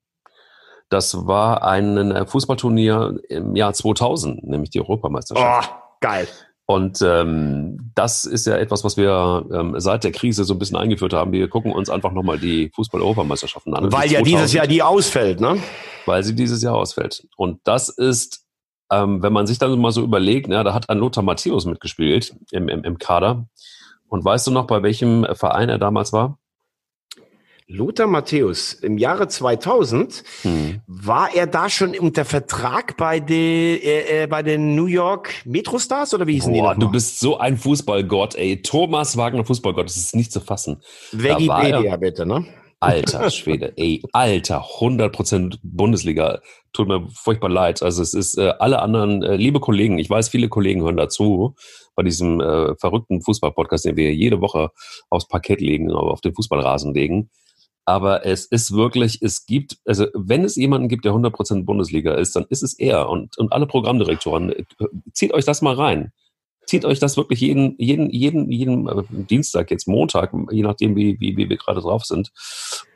Das war ein äh, Fußballturnier im Jahr 2000, nämlich die Europameisterschaft. Oh, geil. Und ähm, das ist ja etwas, was wir ähm, seit der Krise so ein bisschen eingeführt haben. Wir gucken uns einfach nochmal die Fußball-Europameisterschaften an. Weil ja dieses Jahr die ausfällt, ne? Weil sie dieses Jahr ausfällt. Und das ist, ähm, wenn man sich dann mal so überlegt, ja, da hat ein Lothar Matthäus mitgespielt im, im, im Kader. Und weißt du noch, bei welchem Verein er damals war? Lothar Matthäus, im Jahre 2000 hm. war er da schon unter Vertrag bei, de, äh, äh, bei den New York Metrostars oder wie hießen Boah, die? Du bist so ein Fußballgott, ey. Thomas Wagner Fußballgott, das ist nicht zu fassen. Wikipedia bitte, ne? Alter Schwede, ey, alter, 100% Bundesliga. Tut mir furchtbar leid. Also es ist äh, alle anderen, äh, liebe Kollegen, ich weiß, viele Kollegen hören dazu bei diesem äh, verrückten Fußballpodcast, den wir jede Woche aufs Parkett legen, auf den Fußballrasen legen. Aber es ist wirklich, es gibt, also wenn es jemanden gibt, der 100% Bundesliga ist, dann ist es er und, und alle Programmdirektoren. Zieht euch das mal rein. Zieht euch das wirklich jeden, jeden, jeden, jeden äh, Dienstag, jetzt Montag, je nachdem, wie, wie, wie wir gerade drauf sind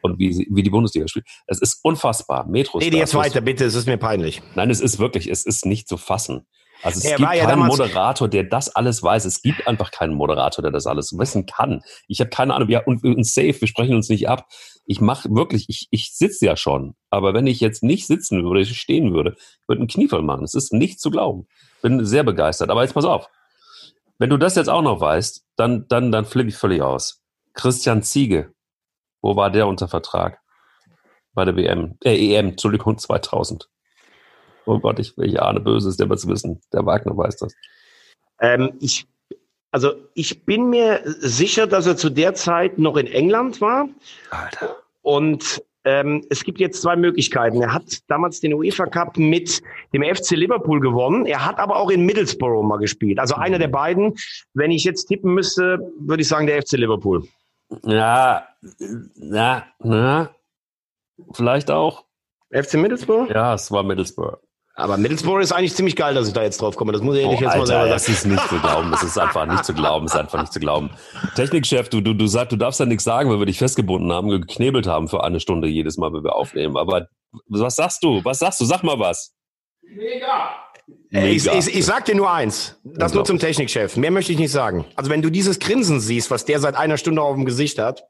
und wie, wie die Bundesliga spielt. Es ist unfassbar. Metro. Nee, jetzt weiter, bitte, es ist mir peinlich. Nein, es ist wirklich, es ist nicht zu fassen. Also es er gibt ja keinen Moderator, der das alles weiß. Es gibt einfach keinen Moderator, der das alles wissen kann. Ich habe keine Ahnung. Ja, und, und safe, wir sprechen uns nicht ab. Ich mache wirklich, ich, ich sitze ja schon. Aber wenn ich jetzt nicht sitzen würde, ich stehen würde, würde einen Kniefall machen. Es ist nicht zu glauben. Bin sehr begeistert. Aber jetzt pass auf. Wenn du das jetzt auch noch weißt, dann, dann, dann flippe ich völlig aus. Christian Ziege. Wo war der unter Vertrag? Bei der WM, äh, EM, Entschuldigung, 2000. Oh Gott, ich, ich ahne Böses, der wird es wissen. Der Wagner weiß das. Ähm, ich, also ich bin mir sicher, dass er zu der Zeit noch in England war. Alter. Und ähm, es gibt jetzt zwei Möglichkeiten. Er hat damals den UEFA Cup mit dem FC Liverpool gewonnen. Er hat aber auch in Middlesbrough mal gespielt. Also einer der beiden. Wenn ich jetzt tippen müsste, würde ich sagen der FC Liverpool. Ja, ja, na, vielleicht auch. FC Middlesbrough? Ja, es war Middlesbrough. Aber Middlesbrough ist eigentlich ziemlich geil, dass ich da jetzt drauf komme. Das muss ich ehrlich oh, jetzt mal sagen. Das ist nicht zu glauben. Das ist einfach nicht zu glauben. Das ist einfach nicht zu glauben. Technikchef, du, du, du sagst, du darfst ja nichts sagen, weil wir dich festgebunden haben, geknebelt haben für eine Stunde jedes Mal, wenn wir aufnehmen. Aber was sagst du? Was sagst du? Sag mal was. Mega. Mega. Ich, ich, ich sag dir nur eins. Das nur zum Technikchef. Mehr möchte ich nicht sagen. Also wenn du dieses Grinsen siehst, was der seit einer Stunde auf dem Gesicht hat.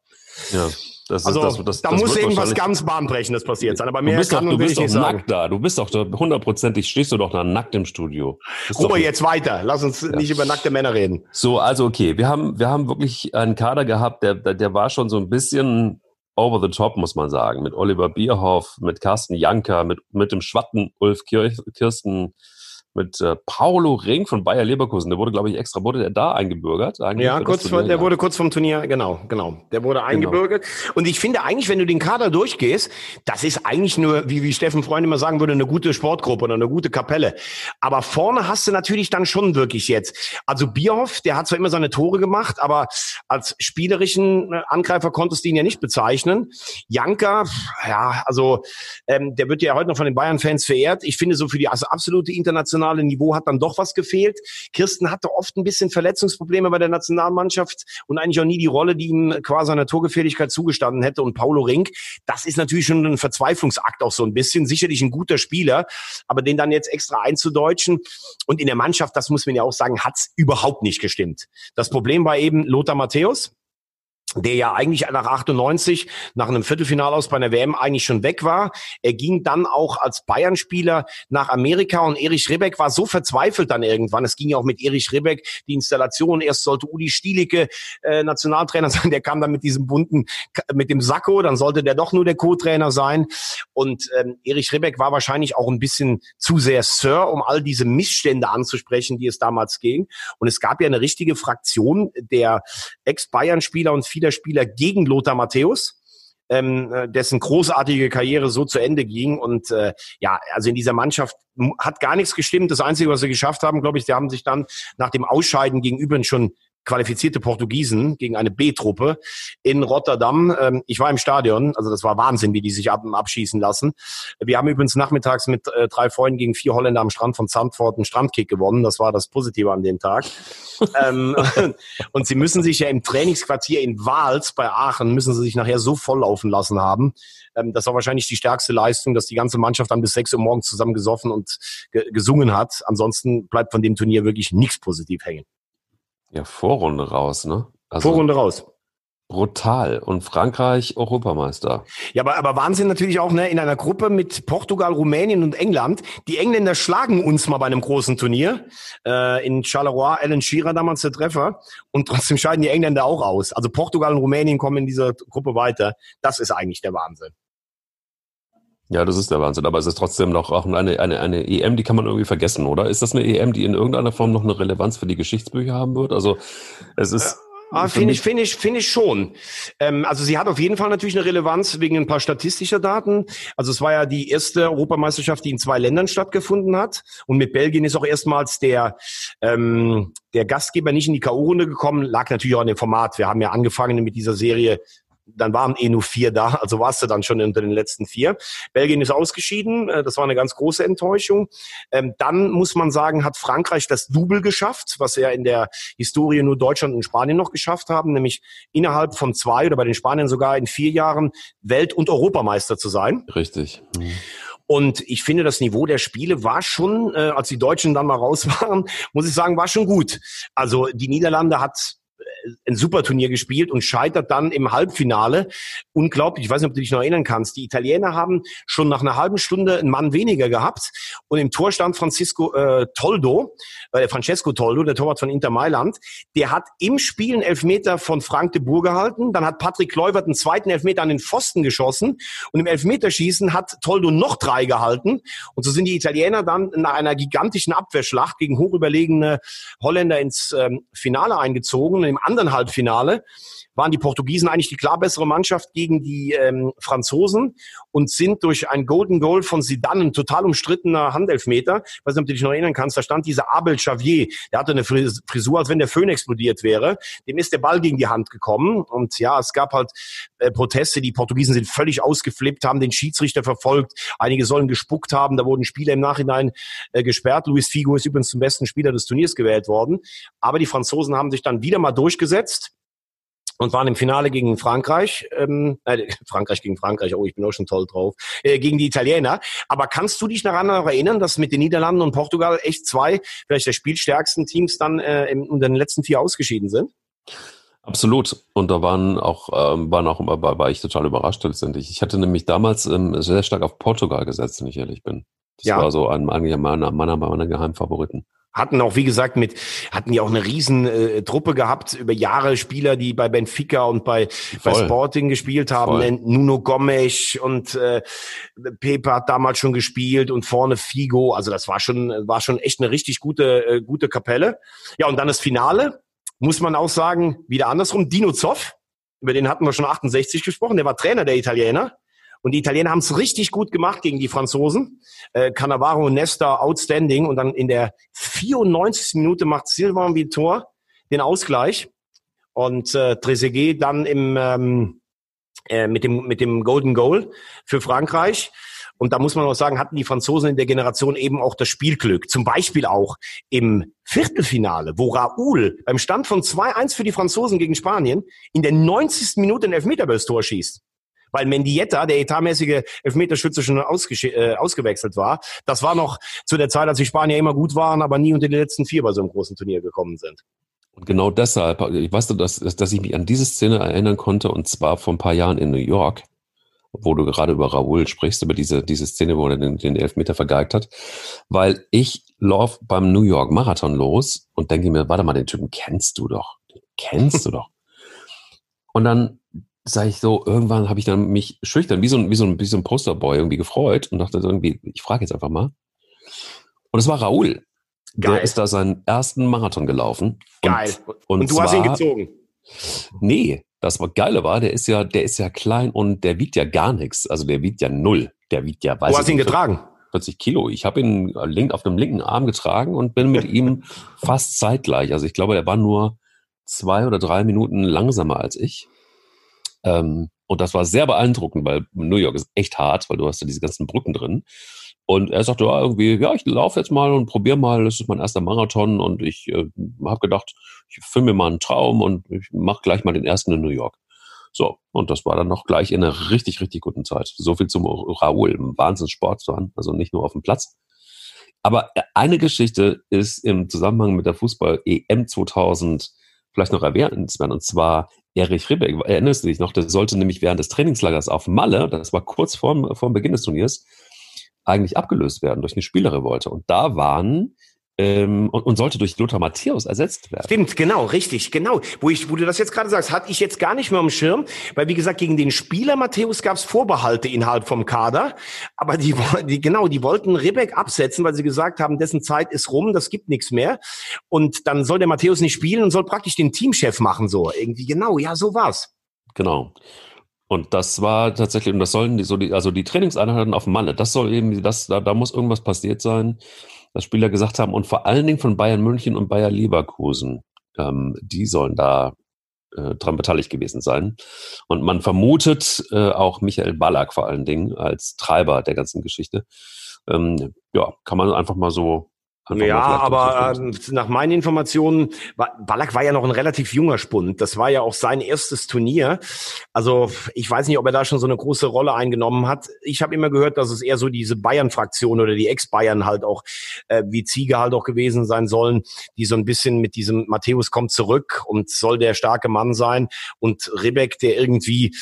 Ja. Das also, ist, das, das, da das muss irgendwas ganz Bahnbrechendes passiert sein. Aber mehr du bist kann doch, du bist doch nackt da. Du bist doch hundertprozentig, stehst du doch da nackt im Studio. Ruhe jetzt weiter. Lass uns ja. nicht über nackte Männer reden. So, also okay. Wir haben, wir haben wirklich einen Kader gehabt, der, der war schon so ein bisschen over the top, muss man sagen. Mit Oliver Bierhoff, mit Carsten Janker, mit, mit dem Schwatten Ulf Kirsten, mit äh, Paulo Ring von Bayer Leverkusen. Der wurde, glaube ich, extra, wurde der da eingebürgert? Ja, kurz vor, der wurde kurz vom Turnier, genau, genau. Der wurde genau. eingebürgert. Genau. Und ich finde eigentlich, wenn du den Kader durchgehst, das ist eigentlich nur, wie, wie Steffen Freund immer sagen würde, eine gute Sportgruppe oder eine gute Kapelle. Aber vorne hast du natürlich dann schon wirklich jetzt. Also Bierhoff, der hat zwar immer seine Tore gemacht, aber als spielerischen äh, Angreifer konntest du ihn ja nicht bezeichnen. Janka, ja, also ähm, der wird ja heute noch von den Bayern-Fans verehrt. Ich finde so für die also absolute internationale Niveau hat dann doch was gefehlt. Kirsten hatte oft ein bisschen Verletzungsprobleme bei der Nationalmannschaft und eigentlich auch nie die Rolle, die ihm quasi einer Torgefährlichkeit zugestanden hätte. Und Paulo Rink, das ist natürlich schon ein Verzweiflungsakt auch so ein bisschen. Sicherlich ein guter Spieler, aber den dann jetzt extra einzudeutschen und in der Mannschaft, das muss man ja auch sagen, hat's überhaupt nicht gestimmt. Das Problem war eben Lothar Matthäus der ja eigentlich nach 98 nach einem Viertelfinal aus bei einer WM eigentlich schon weg war. Er ging dann auch als Bayern-Spieler nach Amerika und Erich Ribbeck war so verzweifelt dann irgendwann. Es ging ja auch mit Erich Ribbeck die Installation. Erst sollte Uli Stielicke äh, Nationaltrainer sein, der kam dann mit diesem bunten, mit dem Sakko, dann sollte der doch nur der Co-Trainer sein. Und ähm, Erich Ribbeck war wahrscheinlich auch ein bisschen zu sehr Sir, um all diese Missstände anzusprechen, die es damals ging. Und es gab ja eine richtige Fraktion der Ex-Bayern-Spieler und viele Spieler gegen Lothar Matthäus ähm, äh, dessen großartige Karriere so zu Ende ging. Und äh, ja, also in dieser Mannschaft hat gar nichts gestimmt. Das Einzige, was sie geschafft haben, glaube ich, sie haben sich dann nach dem Ausscheiden gegenüber schon qualifizierte Portugiesen gegen eine B-Truppe in Rotterdam. Ähm, ich war im Stadion, also das war Wahnsinn, wie die sich ab abschießen lassen. Wir haben übrigens nachmittags mit äh, drei Freunden gegen vier Holländer am Strand von Zandvoort einen Strandkick gewonnen. Das war das Positive an dem Tag. ähm, und sie müssen sich ja im Trainingsquartier in Wals bei Aachen, müssen sie sich nachher so volllaufen lassen haben. Ähm, das war wahrscheinlich die stärkste Leistung, dass die ganze Mannschaft dann bis sechs Uhr morgens zusammen gesoffen und ge gesungen hat. Ansonsten bleibt von dem Turnier wirklich nichts positiv hängen. Ja, Vorrunde raus, ne? Also Vorrunde raus. Brutal. Und Frankreich Europameister. Ja, aber, aber Wahnsinn natürlich auch, ne, in einer Gruppe mit Portugal, Rumänien und England. Die Engländer schlagen uns mal bei einem großen Turnier. Äh, in Charleroi, Alan Shearer damals der Treffer. Und trotzdem scheiden die Engländer auch aus. Also Portugal und Rumänien kommen in dieser Gruppe weiter. Das ist eigentlich der Wahnsinn. Ja, das ist der Wahnsinn. Aber es ist trotzdem noch auch eine, eine, eine EM, die kann man irgendwie vergessen, oder? Ist das eine EM, die in irgendeiner Form noch eine Relevanz für die Geschichtsbücher haben wird? Also es ist. Ah, finde ich, finde ich, finde ich schon. Ähm, also sie hat auf jeden Fall natürlich eine Relevanz wegen ein paar statistischer Daten. Also es war ja die erste Europameisterschaft, die in zwei Ländern stattgefunden hat. Und mit Belgien ist auch erstmals der, ähm, der Gastgeber nicht in die K.O.-Runde gekommen. Lag natürlich auch an dem Format. Wir haben ja angefangen mit dieser Serie dann waren eh nur vier da, also warst du dann schon unter den letzten vier. Belgien ist ausgeschieden, äh, das war eine ganz große Enttäuschung. Ähm, dann muss man sagen, hat Frankreich das Double geschafft, was ja in der Historie nur Deutschland und Spanien noch geschafft haben, nämlich innerhalb von zwei oder bei den Spaniern sogar in vier Jahren Welt- und Europameister zu sein. Richtig. Mhm. Und ich finde, das Niveau der Spiele war schon, äh, als die Deutschen dann mal raus waren, muss ich sagen, war schon gut. Also die Niederlande hat ein super Turnier gespielt und scheitert dann im Halbfinale. Unglaublich, ich weiß nicht, ob du dich noch erinnern kannst. Die Italiener haben schon nach einer halben Stunde einen Mann weniger gehabt und im Tor stand Francisco äh, Toldo, äh, Francesco Toldo, der Torwart von Inter Mailand. Der hat im Spiel einen Elfmeter von Frank de Boer gehalten. Dann hat Patrick Kluivert einen zweiten Elfmeter an den Pfosten geschossen und im Elfmeterschießen hat Toldo noch drei gehalten. Und so sind die Italiener dann nach einer gigantischen Abwehrschlacht gegen hochüberlegene Holländer ins ähm, Finale eingezogen. Im anderen Halbfinale waren die Portugiesen eigentlich die klar bessere Mannschaft gegen die ähm, Franzosen und sind durch ein Golden Goal von Zidane, ein total umstrittener Handelfmeter, ich weiß nicht, ob du dich noch erinnern kannst, da stand dieser Abel Xavier, der hatte eine Frisur, als wenn der Föhn explodiert wäre, dem ist der Ball gegen die Hand gekommen und ja, es gab halt äh, Proteste, die Portugiesen sind völlig ausgeflippt, haben den Schiedsrichter verfolgt, einige sollen gespuckt haben, da wurden Spieler im Nachhinein äh, gesperrt, Luis Figo ist übrigens zum besten Spieler des Turniers gewählt worden, aber die Franzosen haben sich dann wieder mal durchgesetzt, und waren im Finale gegen Frankreich, ähm, äh, Frankreich gegen Frankreich, oh, ich bin auch schon toll drauf, äh, gegen die Italiener. Aber kannst du dich daran erinnern, dass mit den Niederlanden und Portugal echt zwei, vielleicht der spielstärksten Teams dann äh, in, in den letzten vier ausgeschieden sind? Absolut. Und da waren auch, ähm, waren auch war, war ich total überrascht letztendlich. Ich hatte nämlich damals ähm, sehr stark auf Portugal gesetzt, wenn ich ehrlich bin. Das ja. war so ein, eigentlich meiner, meiner, meiner Geheimfavoriten hatten auch, wie gesagt, mit, hatten ja auch eine riesen äh, Truppe gehabt, über Jahre Spieler, die bei Benfica und bei, bei Sporting gespielt haben. Voll. Nuno Gomes und äh, Pepe hat damals schon gespielt und vorne Figo. Also das war schon, war schon echt eine richtig gute, äh, gute Kapelle. Ja, und dann das Finale, muss man auch sagen, wieder andersrum. Dino Zoff, über den hatten wir schon 68 gesprochen, der war Trainer der Italiener. Und die Italiener haben es richtig gut gemacht gegen die Franzosen. Äh, Cannavaro Nesta outstanding. Und dann in der 94. Minute macht Silva ein Tor den Ausgleich. Und äh, Trezeguet dann im, ähm, äh, mit, dem, mit dem Golden Goal für Frankreich. Und da muss man auch sagen, hatten die Franzosen in der Generation eben auch das Spielglück. Zum Beispiel auch im Viertelfinale, wo Raoul beim Stand von 2-1 für die Franzosen gegen Spanien in der 90. Minute ein Elfmeterbörs Tor schießt weil Mendieta, der etatmäßige Elfmeterschütze, schon äh, ausgewechselt war. Das war noch zu der Zeit, als die Spanier immer gut waren, aber nie unter die letzten vier bei so einem großen Turnier gekommen sind. Und genau deshalb, ich weiß, dass, dass ich mich an diese Szene erinnern konnte, und zwar vor ein paar Jahren in New York, wo du gerade über Raoul sprichst, über diese, diese Szene, wo er den, den Elfmeter vergeigt hat, weil ich laufe beim New York Marathon los und denke mir, warte mal, den Typen kennst du doch. Den kennst du doch. Und dann sage ich so, irgendwann habe ich dann mich schüchtern, wie so ein, wie so ein, wie so ein Posterboy irgendwie gefreut und dachte irgendwie, ich frage jetzt einfach mal. Und es war Raoul. Geil. Der ist da seinen ersten Marathon gelaufen. Geil. Und, und du zwar, hast ihn gezogen. Nee, das geile war, der ist ja, der ist ja klein und der wiegt ja gar nichts. Also der wiegt ja null. Der wiegt ja, weiß Du hast ihn getragen. 40 Kilo. Ich habe ihn link, auf dem linken Arm getragen und bin mit ihm fast zeitgleich. Also ich glaube, er war nur zwei oder drei Minuten langsamer als ich. Ähm, und das war sehr beeindruckend, weil New York ist echt hart, weil du hast ja diese ganzen Brücken drin. Und er sagte, ja, irgendwie, ja, ich laufe jetzt mal und probiere mal, das ist mein erster Marathon und ich äh, habe gedacht, ich filme mir mal einen Traum und ich mache gleich mal den ersten in New York. So, und das war dann noch gleich in einer richtig, richtig guten Zeit. So viel zum Raoul, im Wahnsinnssport zu haben, also nicht nur auf dem Platz. Aber eine Geschichte ist im Zusammenhang mit der Fußball-EM 2000 vielleicht noch erwähnenswert, und zwar Erich Ribbeck, erinnerst du dich noch, der sollte nämlich während des Trainingslagers auf Malle, das war kurz vorm, vorm Beginn des Turniers, eigentlich abgelöst werden durch eine Spielerrevolte. Und da waren ähm, und, und sollte durch Lothar Matthäus ersetzt werden. Stimmt, genau, richtig, genau. Wo, ich, wo du das jetzt gerade sagst, hatte ich jetzt gar nicht mehr am Schirm, weil wie gesagt, gegen den Spieler Matthäus gab es Vorbehalte innerhalb vom Kader, aber die, die, genau, die wollten Ribbeck absetzen, weil sie gesagt haben, dessen Zeit ist rum, das gibt nichts mehr. Und dann soll der Matthäus nicht spielen und soll praktisch den Teamchef machen, so irgendwie, genau, ja, so war's. Genau. Und das war tatsächlich, und das sollen die, so die, also die Trainingseinheiten auf Malle, das soll eben, das, da, da muss irgendwas passiert sein dass Spieler gesagt haben, und vor allen Dingen von Bayern München und Bayer Leverkusen, ähm, die sollen da äh, dran beteiligt gewesen sein. Und man vermutet äh, auch Michael Ballack vor allen Dingen als Treiber der ganzen Geschichte. Ähm, ja, kann man einfach mal so Einfach ja, aber äh, nach meinen Informationen, Ballack war ja noch ein relativ junger Spund. Das war ja auch sein erstes Turnier. Also ich weiß nicht, ob er da schon so eine große Rolle eingenommen hat. Ich habe immer gehört, dass es eher so diese Bayern-Fraktion oder die Ex-Bayern halt auch, äh, wie Ziege halt auch gewesen sein sollen, die so ein bisschen mit diesem Matthäus kommt zurück und soll der starke Mann sein. Und Ribbeck, der irgendwie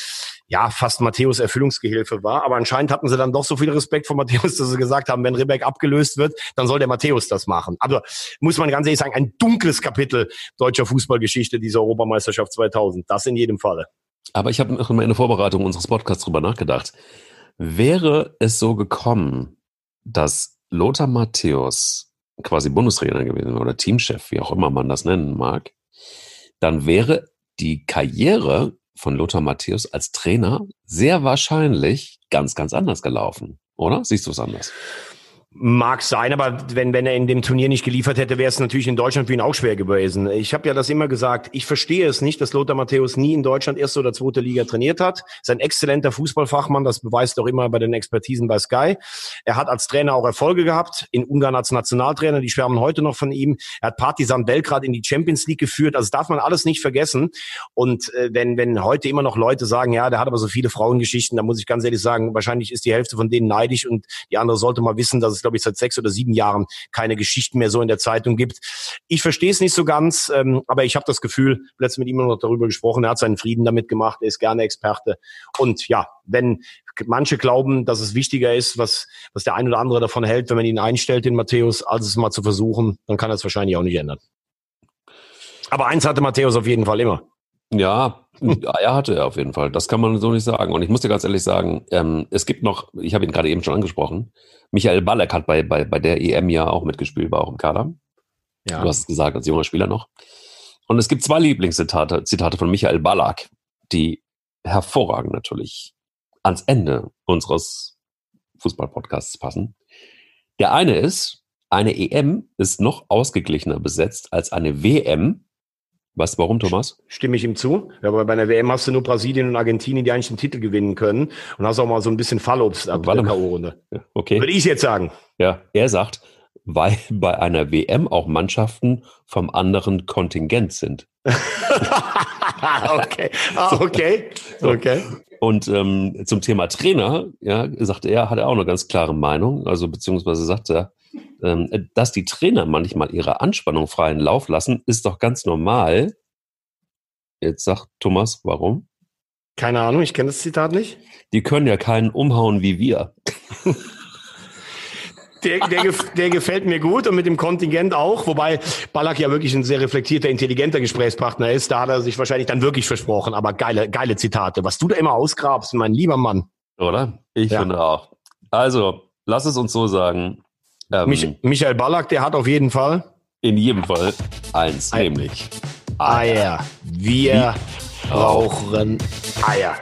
ja, fast Matthäus Erfüllungsgehilfe war. Aber anscheinend hatten sie dann doch so viel Respekt vor Matthäus, dass sie gesagt haben, wenn Ribbeck abgelöst wird, dann soll der Matthäus das machen. Aber muss man ganz ehrlich sagen, ein dunkles Kapitel deutscher Fußballgeschichte dieser Europameisterschaft 2000. Das in jedem Falle. Aber ich habe in der Vorbereitung unseres Podcasts drüber nachgedacht. Wäre es so gekommen, dass Lothar Matthäus quasi Bundestrainer gewesen oder Teamchef, wie auch immer man das nennen mag, dann wäre die Karriere von Lothar Matthäus als Trainer sehr wahrscheinlich ganz, ganz anders gelaufen, oder? Siehst du es anders? Mag sein, aber wenn, wenn er in dem Turnier nicht geliefert hätte, wäre es natürlich in Deutschland für ihn auch schwer gewesen. Ich habe ja das immer gesagt, ich verstehe es nicht, dass Lothar Matthäus nie in Deutschland erste oder zweite Liga trainiert hat. Ist ein exzellenter Fußballfachmann, das beweist auch immer bei den Expertisen bei Sky. Er hat als Trainer auch Erfolge gehabt, in Ungarn als Nationaltrainer, die schwärmen heute noch von ihm. Er hat Partizan Belgrad in die Champions League geführt, also darf man alles nicht vergessen. Und äh, wenn, wenn heute immer noch Leute sagen, ja, der hat aber so viele Frauengeschichten, dann muss ich ganz ehrlich sagen, wahrscheinlich ist die Hälfte von denen neidisch und die andere sollte mal wissen, dass es glaube ich, seit sechs oder sieben Jahren keine Geschichten mehr so in der Zeitung gibt. Ich verstehe es nicht so ganz, ähm, aber ich habe das Gefühl, letztens mit ihm noch darüber gesprochen, er hat seinen Frieden damit gemacht, er ist gerne Experte. Und ja, wenn manche glauben, dass es wichtiger ist, was, was der ein oder andere davon hält, wenn man ihn einstellt, den Matthäus, als es mal zu versuchen, dann kann er es wahrscheinlich auch nicht ändern. Aber eins hatte Matthäus auf jeden Fall immer. Ja, er hatte er auf jeden Fall. Das kann man so nicht sagen. Und ich muss dir ganz ehrlich sagen, ähm, es gibt noch, ich habe ihn gerade eben schon angesprochen, Michael Ballack hat bei, bei, bei der EM ja auch mitgespielt, war auch im Kader. Ja. Du hast es gesagt, als junger Spieler noch. Und es gibt zwei Lieblingszitate Zitate von Michael Ballack, die hervorragend natürlich ans Ende unseres Fußballpodcasts passen. Der eine ist, eine EM ist noch ausgeglichener besetzt als eine WM, was, warum, Thomas? Stimme ich ihm zu. Ja, aber bei einer WM hast du nur Brasilien und Argentinien, die eigentlich den Titel gewinnen können. Und hast auch mal so ein bisschen Fallobst ab der K.O.-Runde. Okay. Würde ich jetzt sagen. Ja, er sagt, weil bei einer WM auch Mannschaften vom anderen Kontingent sind. okay, ah, okay, okay. Und ähm, zum Thema Trainer, ja, sagte er, hat er auch eine ganz klare Meinung. Also beziehungsweise sagt er, ähm, dass die Trainer manchmal ihre Anspannung freien Lauf lassen, ist doch ganz normal. Jetzt sagt Thomas, warum? Keine Ahnung, ich kenne das Zitat nicht. Die können ja keinen umhauen wie wir. Der, der, der, gefällt mir gut und mit dem Kontingent auch, wobei Ballack ja wirklich ein sehr reflektierter, intelligenter Gesprächspartner ist. Da hat er sich wahrscheinlich dann wirklich versprochen, aber geile, geile Zitate. Was du da immer ausgrabst, mein lieber Mann. Oder? Ich ja. finde auch. Also, lass es uns so sagen. Ähm, Mich, Michael Ballack, der hat auf jeden Fall. In jedem Fall eins, Ei nämlich Eier. Wir brauchen Eier.